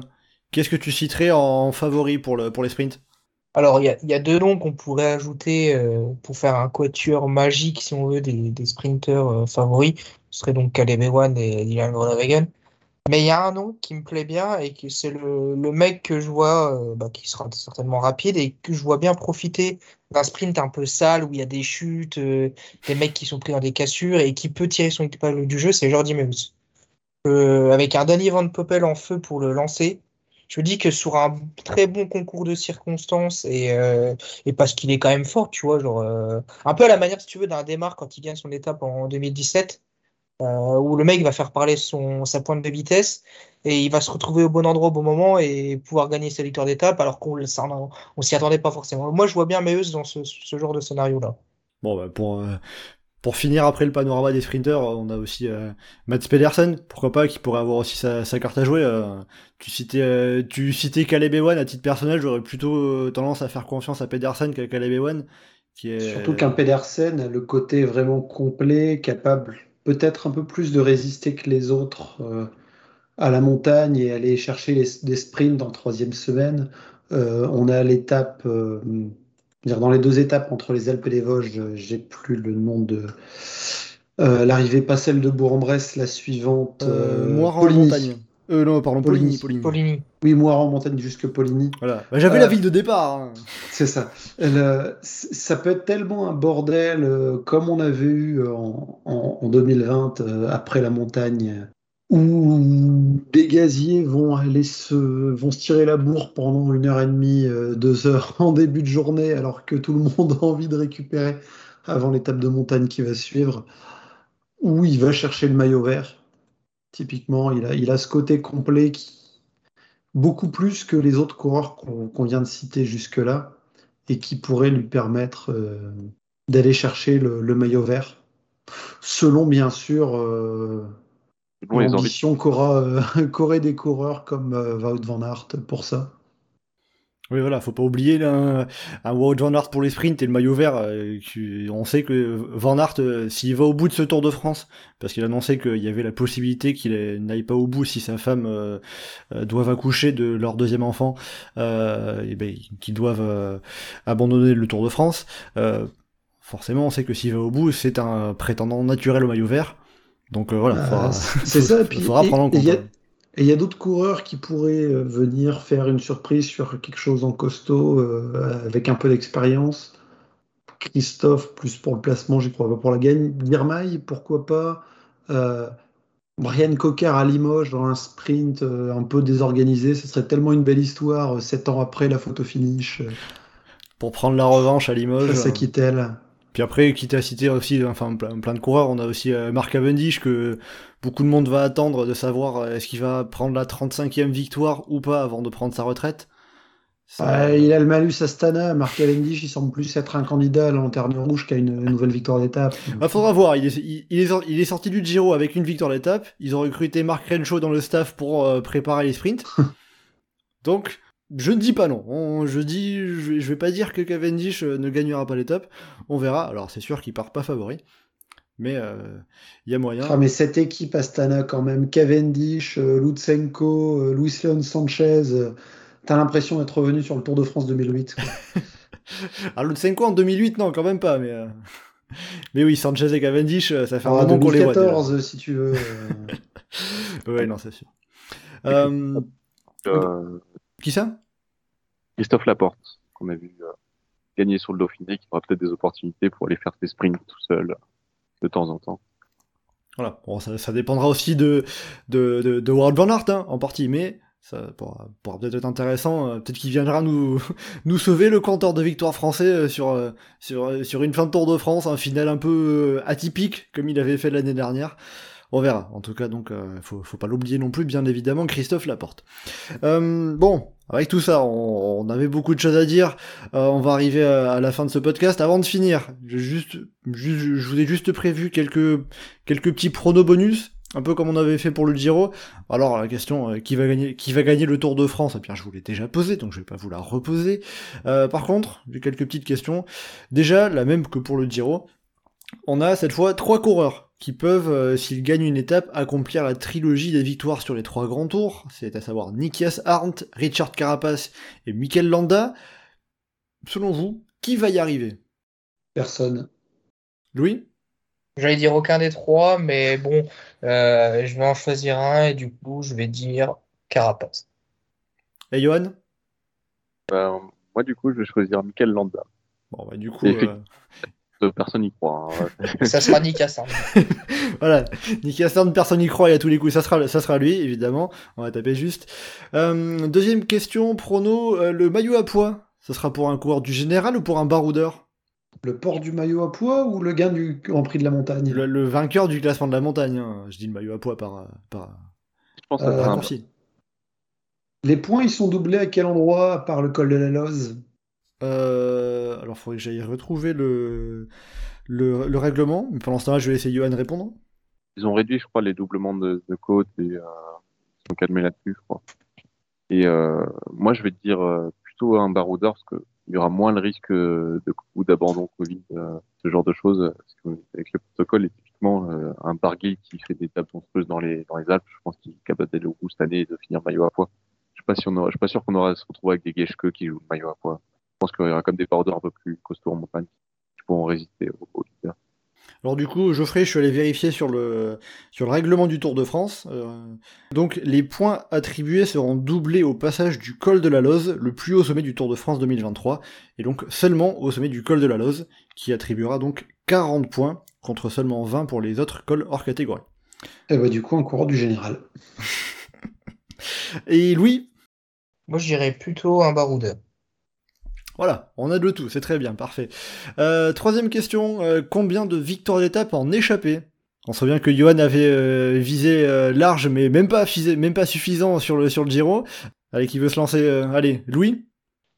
qu'est-ce que tu citerais en favori pour le pour les sprints? Alors, il y y a deux noms qu'on pourrait ajouter euh, pour faire un quatuor magique, si on veut, des, des sprinters euh, favoris. Ce serait donc Caleb Ewan et Dylan Groenewegen. Mais il y a un nom qui me plaît bien et que c'est le, le mec que je vois, euh, bah, qui sera certainement rapide et que je vois bien profiter d'un sprint un peu sale où il y a des chutes, euh, des mecs qui sont pris dans des cassures et qui peut tirer son épingle du jeu, c'est Jordi Meus. Euh, avec un Danny Van Poppel en feu pour le lancer, je dis que sur un très bon concours de circonstances et, euh, parce qu'il est quand même fort, tu vois, genre euh, un peu à la manière, si tu veux, d'un démarre quand il gagne son étape en 2017, euh, où le mec va faire parler son, sa pointe de vitesse et il va se retrouver au bon endroit au bon moment et pouvoir gagner sa victoire d'étape alors qu'on on s'y attendait pas forcément. Moi, je vois bien Meus dans ce, genre de scénario-là. Bon, bah, pour, pour finir après le panorama des sprinters, on a aussi euh, Mats Pedersen, pourquoi pas, qui pourrait avoir aussi sa, sa carte à jouer. euh. tu citais, euh, tu citais Caleb Ewan à titre personnel, j'aurais plutôt euh, tendance à faire confiance à Pedersen qu'à Caleb Ewan, qui est Surtout qu'un Pedersen a le côté vraiment complet, capable peut-être un peu plus de résister que les autres euh, à la montagne et aller chercher des sprints en troisième semaine. Euh, on a l'étape, dans les deux étapes entre les Alpes et les Vosges, euh, j'ai plus le nom de euh, l'arrivée, pas celle de Bourg-en-Bresse, la suivante. euh, euh, Moire en montagne. Euh, non, pardon, Poligny. Poligny. Poligny. Oui, Moire en montagne jusque Poligny. Voilà. Bah, J'avais Euh, la ville de départ. hein. C'est ça. Le- ça peut être tellement un bordel euh, comme on avait eu en, en- en 2020 euh, après la montagne, où des gaziers vont aller se, vont se tirer la bourre pendant une heure et demie, euh, deux heures [laughs] en début de journée, alors que tout le monde a envie de récupérer avant l'étape de montagne qui va suivre, où il va chercher le maillot vert. Typiquement, il a, ce côté complet qui, beaucoup plus que les autres coureurs qu'on vient de citer jusque-là et qui pourrait lui permettre euh, d'aller chercher le, le maillot vert, selon bien sûr euh, Bon, les qu'aura euh, [laughs] qu'auraient des coureurs comme euh, Wout van Aert pour ça. Oui, voilà, faut pas oublier là, un Wout Van Aert pour les sprints et le maillot vert. euh, qui- on sait que Van Aert, euh, s'il va au bout de ce Tour de France, parce qu'il a annoncé qu'il y avait la possibilité qu'il n'aille pas au bout si sa femme euh, euh, doivent accoucher de leur deuxième enfant, euh, et ben, qu'ils doivent euh, abandonner le Tour de France. euh, forcément, on sait que s'il va au bout, c'est un prétendant naturel au maillot vert. Donc euh, voilà, Euh, faudra, c'est ça, et puis- faudra et- prendre en compte. il y a- ouais. Et il y a d'autres coureurs qui pourraient euh, venir faire une surprise sur quelque chose en costaud euh, avec un peu d'expérience. Christophe, plus pour le placement, j'y crois pas pour la gagne. Girmay, pourquoi pas. Euh, Brian Cocard à Limoges dans un sprint un peu désorganisé, ce serait tellement une belle histoire, sept ans après la photo finish, Pour prendre la revanche à Limoges. face à Kittel. Puis après, quitte à citer aussi enfin, plein, plein de coureurs, on a aussi euh, Mark Cavendish que beaucoup de monde va attendre de savoir euh, est-ce qu'il va prendre la 35e victoire ou pas avant de prendre sa retraite. Ça- il a le malus Astana, Marc Cavendish, il semble plus être un candidat à la lanterne rouge qu'à une nouvelle victoire d'étape. Bah, faudra voir, il est, il, il est, sor- il est sorti du Giro avec une victoire d'étape, ils ont recruté Mark Renshaw dans le staff pour euh, préparer les sprints. [laughs] Donc, je ne dis pas non, On- je dis, je vais, je vais pas dire que Cavendish euh, ne gagnera pas l'étape, on verra, alors c'est sûr qu'il part pas favori, mais euh, il y a moyen. Ah, mais cette équipe Astana, quand même, Cavendish, euh, Lutsenko, euh, Luis Leon Sanchez, euh, t'as l'impression d'être revenu sur le Tour de France 2008. quoi. [laughs] Alors Lutsenko en 2008, non, quand même pas, mais... euh, [laughs] Mais oui, Sanchez et Cavendish, ça fait un Ah, moment qu'on les voit. déjà. 2014, si tu veux. [laughs] Ouais, non, c'est sûr. Euh, Euh, qui ça? Christophe Laporte, qu'on a vu euh, gagner sur le Dauphiné, qui aura peut-être des opportunités pour aller faire ses sprints tout seul de temps en temps. Voilà, bon, ça, dépendra aussi de, de, de, Wout van Aert, hein, en partie, mais ça pourra, peut-être être intéressant. euh, peut-être qu'il viendra nous, [laughs] sauver le compteur de victoire français euh, sur, sur, une fin de Tour de France, un final un peu atypique, comme il avait fait l'année dernière. On verra. En tout cas, donc, euh, faut, pas l'oublier non plus, bien évidemment, Christophe Laporte. Euh, bon, avec tout ça, on, avait beaucoup de choses à dire. Euh, on va arriver à, à la fin de ce podcast. Avant de finir, je, juste, je vous ai juste prévu quelques, quelques petits pronos bonus, un peu comme on avait fait pour le Giro. Alors la question, euh, qui va gagner, qui va gagner le Tour de France? Eh bien, je vous l'ai déjà posé, donc je vais pas vous la reposer. Euh, par contre, j'ai quelques petites questions. Déjà, la même que pour le Giro. On a cette fois trois coureurs qui peuvent, euh, s'ils gagnent une étape, accomplir la trilogie des victoires sur les trois grands tours, c'est à savoir Nikias Arndt, Richard Carapace et Mikel Landa. Selon vous, qui va y arriver? Personne. Louis? J'allais dire aucun des trois, mais bon, euh, je vais en choisir un et du coup, je vais dire Carapace. Et Johan? Ben, moi, du coup, je vais choisir Mikel Landa. Bon, bah, du coup. Euh, Personne n'y croit. hein. [laughs] Ça sera Nick. [laughs] Voilà, Astern, personne n'y croit et à tous les coups, ça sera, ça sera lui, évidemment. On va taper juste. Euh, deuxième question, prono, euh, le maillot à poids, ça sera pour un coureur du général ou pour un baroudeur? Le port du maillot à poids ou le gain du Grand Prix de la montagne? Le, le vainqueur du classement de la montagne, hein. je dis le maillot à poids par, par, Je pense que ça Euh. Les points, ils sont doublés à quel endroit par le col de la Loze? Euh, alors, faudrait que j'aille retrouver le, le, le règlement, mais pendant ce temps-là, je vais laisser Johan répondre. Ils ont réduit, je crois, les doublements de, de et euh, ils sont calmés là-dessus, je crois. Et euh, moi, je vais te dire plutôt un baroudeur parce que il y aura moins le risque de ou d'abandon Covid, ce genre de choses. Parce que avec le protocole, et typiquement, un Barguil qui fait des étapes monstrueuses dans les dans les Alpes, je pense qu'il est capable d'aller au bout cette année et de finir maillot à poids. Je je suis pas sûr qu'on aura se retrouver avec des Geschke qui jouent maillot à poids. Pense qu'il y aura comme des baroudeurs un peu plus costauds en montagne qui pourront résister au, au leader. Alors du coup, Geoffrey, je suis allé vérifier sur le, sur le règlement du Tour de France. Euh, donc les points attribués seront doublés au passage du col de la Loze, le plus haut sommet du Tour de France 2023, et donc seulement au sommet du col de la Loze, qui attribuera donc 40 points, contre seulement 20 pour les autres cols hors catégorie. Et bah, du coup, un coureur du général. [laughs] Et Louis, Moi, je dirais plutôt un baroudeur. Voilà, on a de tout, c'est très bien, parfait. Euh, troisième question, euh, combien de victoires d'étape en échappée? On se souvient que Johan avait euh, visé euh, large, mais même pas, fisé- même pas suffisant sur le, sur le Giro. Allez, qui veut se lancer euh, Allez, Louis?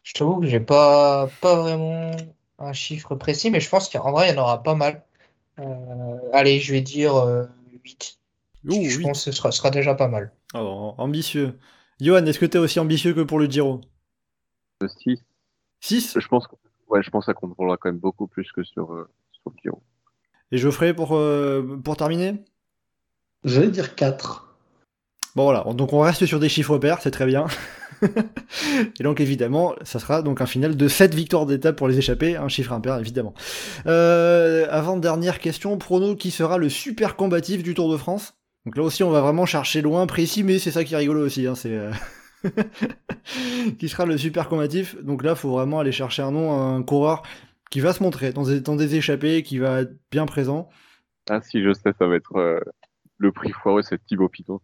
Je t'avoue que j'ai pas, pas vraiment un chiffre précis, mais je pense qu'en vrai, il y en aura pas mal. Euh, allez, je vais dire euh, 8. je pense que ce sera, sera déjà pas mal. Oh, ambitieux. Johan, est-ce que tu es aussi ambitieux que pour le Giro? 6. 6 Je pense, ouais, je pense que ça contrôlera quand même beaucoup plus que sur, euh, sur le Giro. Et Geoffrey, pour, euh, pour terminer? J'allais dire 4. Bon voilà, donc on reste sur des chiffres pairs, c'est très bien. [laughs] et donc évidemment, ça sera donc un final de 7 victoires d'étape pour les échapper, un chiffre impair évidemment. Euh, avant dernière question, prono qui sera le super combatif du Tour de France? Donc là aussi on va vraiment chercher loin, précis, mais c'est ça qui est rigolo aussi, hein, c'est... [laughs] [laughs] Qui sera le super combatif. Donc là, faut vraiment aller chercher un nom, un coureur qui va se montrer dans des, échappées, qui va être bien présent. Ah si, je sais, ça va être euh, le prix foireux, c'est Thibaut Pinot.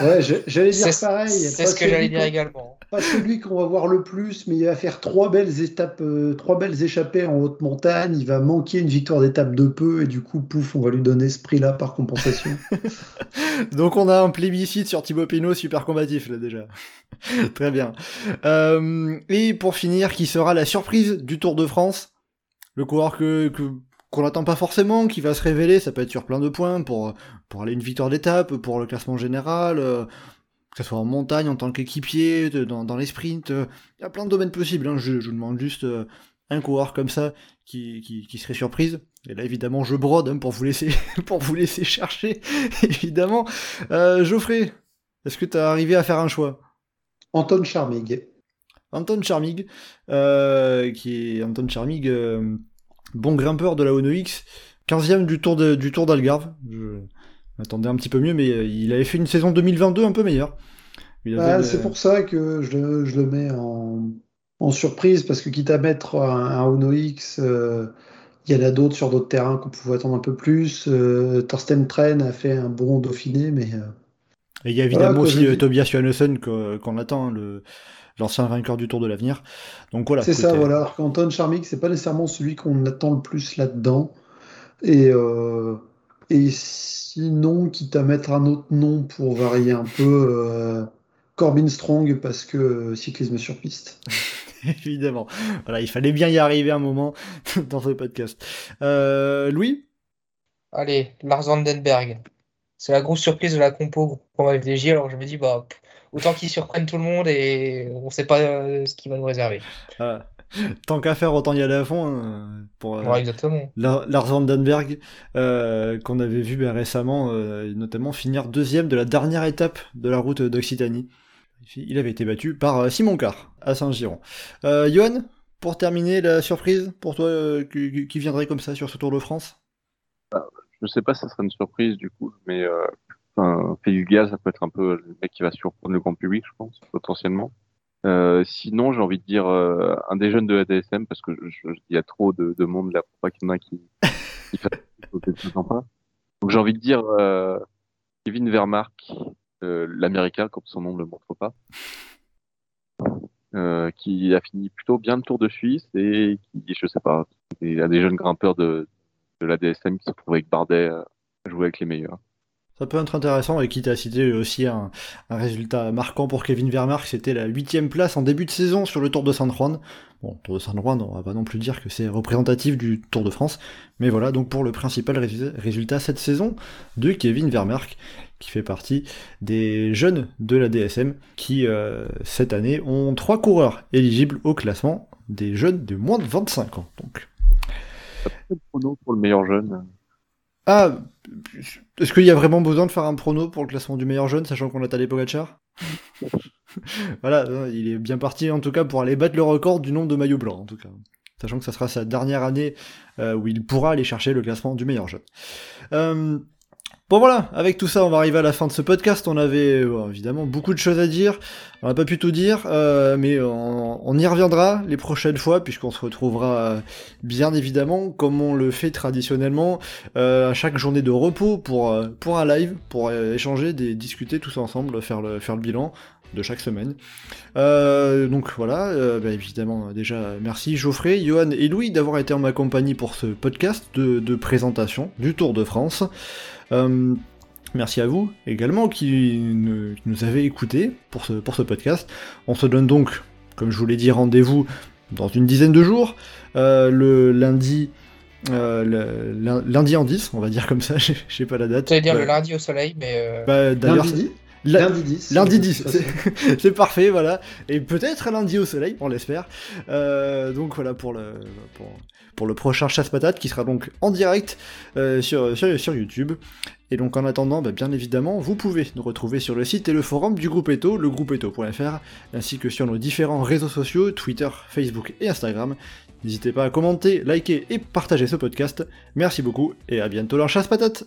Ouais, j'allais dire pareil. C'est ce que j'allais dire également. Pas celui qu'on va voir le plus, mais il va faire trois belles étapes, euh, trois belles échappées en haute montagne. Il va manquer une victoire d'étape de peu, et du coup, pouf, on va lui donner ce prix-là par compensation. [laughs] Donc on a un plébiscite sur Thibaut Pinot super combatif là déjà. [laughs] Très bien. Euh, et pour finir, qui sera la surprise du Tour de France? Le coureur que, que qu'on n'attend pas forcément, qui va se révéler, ça peut être sur plein de points, pour, pour aller une victoire d'étape, pour le classement général, euh, que ce soit en montagne, en tant qu'équipier, dans, dans, les sprints, il y a plein de domaines possibles, hein. je, je demande juste euh, un coureur comme ça qui, qui, qui, serait surprise. Et là évidemment je brode hein, pour vous laisser [laughs] pour vous laisser chercher, [laughs] évidemment. Euh, Geoffrey, est-ce que tu as arrivé à faire un choix? Anton Charmig. Anton Charmig, qui est Anton Charmig bon grimpeur de la Ono X, 15ème du Tour du Tour d'Algarve. Je m'attendais un petit peu mieux, mais euh, il avait fait une saison 2022 un peu meilleure. Bah, c'est pour ça que je, le mets en, surprise, parce que quitte à mettre un, Ono X, euh, il y en a d'autres sur d'autres terrains qu'on pouvait attendre un peu plus. Euh, Thorsten Tren a fait un bon Dauphiné, mais. Et il y a évidemment aussi Tobias Johannessen qu'on attend, hein, le, l'ancien vainqueur du Tour de l'avenir. Donc voilà. C'est ça, voilà. Alors qu'Anton c'est pas nécessairement celui qu'on attend le plus là-dedans. Et, euh, et sinon, quitte à mettre un autre nom pour varier un peu, euh, Corbin Strong, parce que cyclisme sur piste. [laughs] Évidemment. Voilà, il fallait bien y arriver un moment [laughs] dans ce podcast. Euh, Louis? Allez, Lars Vandenberg. C'est la grosse surprise de la compo pour ma FDJ, alors je me dis, bah, autant qu'ils surprennent tout le monde et on ne sait pas euh, ce qu'il va nous réserver. Ah. Tant qu'à faire, autant y aller à fond. Hein, pour euh, exactement. Lars Vandenberg, euh, qu'on avait vu ben, récemment, notamment finir deuxième de la dernière étape de la route d'Occitanie. Il avait été battu par Simon Carr à Saint-Giron. Johan, pour terminer, la surprise pour toi qui, viendrait comme ça sur ce Tour de France? Je ne sais pas si ça serait une surprise du coup, mais Enfin, gaz, ça peut être un peu le mec qui va surprendre le grand public, je pense, potentiellement. Euh, sinon, j'ai envie de dire euh, un des jeunes de la DSM, parce que il y a trop de, de monde là pour pas qu'il y en a qui, [laughs] qui fait sympa. Donc j'ai envie de dire euh, Kevin Vermark, l'américain, comme son nom ne le montre pas, qui a fini plutôt bien le Tour de Suisse et qui, je sais pas, il y a des jeunes grimpeurs de, de la DSM qui se trouvent avec Bardet à jouer avec les meilleurs. Ça peut être intéressant, et quitte à citer aussi un, résultat marquant pour Kevin Vermark, c'était la huitième place en début de saison sur le Tour de San Juan. Bon, Tour de San Juan, on va pas non plus dire que c'est représentatif du Tour de France, mais voilà, donc pour le principal résultat cette saison de Kevin Vermark, qui fait partie des jeunes de la DSM, qui euh, cette année ont trois coureurs éligibles au classement des jeunes de moins de 25 ans. Donc. pour le meilleur jeune ah, est-ce qu'il y a vraiment besoin de faire un prono pour le classement du meilleur jeune, sachant qu'on a Tadej Pogacar? [laughs] Voilà, il est bien parti en tout cas pour aller battre le record du nombre de maillots blancs, en tout cas. Sachant que ça sera sa dernière année euh, où il pourra aller chercher le classement du meilleur jeune. Euh, Bon voilà, avec tout ça, on va arriver à la fin de ce podcast. On avait euh, évidemment beaucoup de choses à dire. On n'a pas pu tout dire, euh, mais on, y reviendra les prochaines fois, puisqu'on se retrouvera euh, bien évidemment, comme on le fait traditionnellement, à chaque journée de repos pour, un live, pour échanger, discuter tous ensemble, faire le, bilan de chaque semaine. donc voilà, bah, évidemment déjà merci Geoffrey, Johan et Louis d'avoir été en ma compagnie pour ce podcast de présentation du Tour de France. Euh, merci à vous également qui, nous avez écoutés pour ce, pour ce podcast. On se donne donc, comme je vous l'ai dit, rendez-vous dans une dizaine de jours, euh, le lundi euh, le- lundi en 10, on va dire comme ça, [laughs] je sais pas la date. J'allais dire Bah, le lundi au soleil, mais euh, bah, d'ailleurs, Lundi, lundi 10. Lundi de 10, toute c'est parfait, voilà. Et peut-être un lundi au soleil, on l'espère. Euh, donc voilà pour le, pour, pour le prochain chasse-patate qui sera donc en direct euh, sur, sur, sur YouTube. Et donc en attendant, bah, bien évidemment, vous pouvez nous retrouver sur le site et le forum du groupe Eto, legroupeeto.fr, ainsi que sur nos différents réseaux sociaux, Twitter, Facebook et Instagram. N'hésitez pas à commenter, liker et partager ce podcast. Merci beaucoup et à bientôt dans Chasse-Patate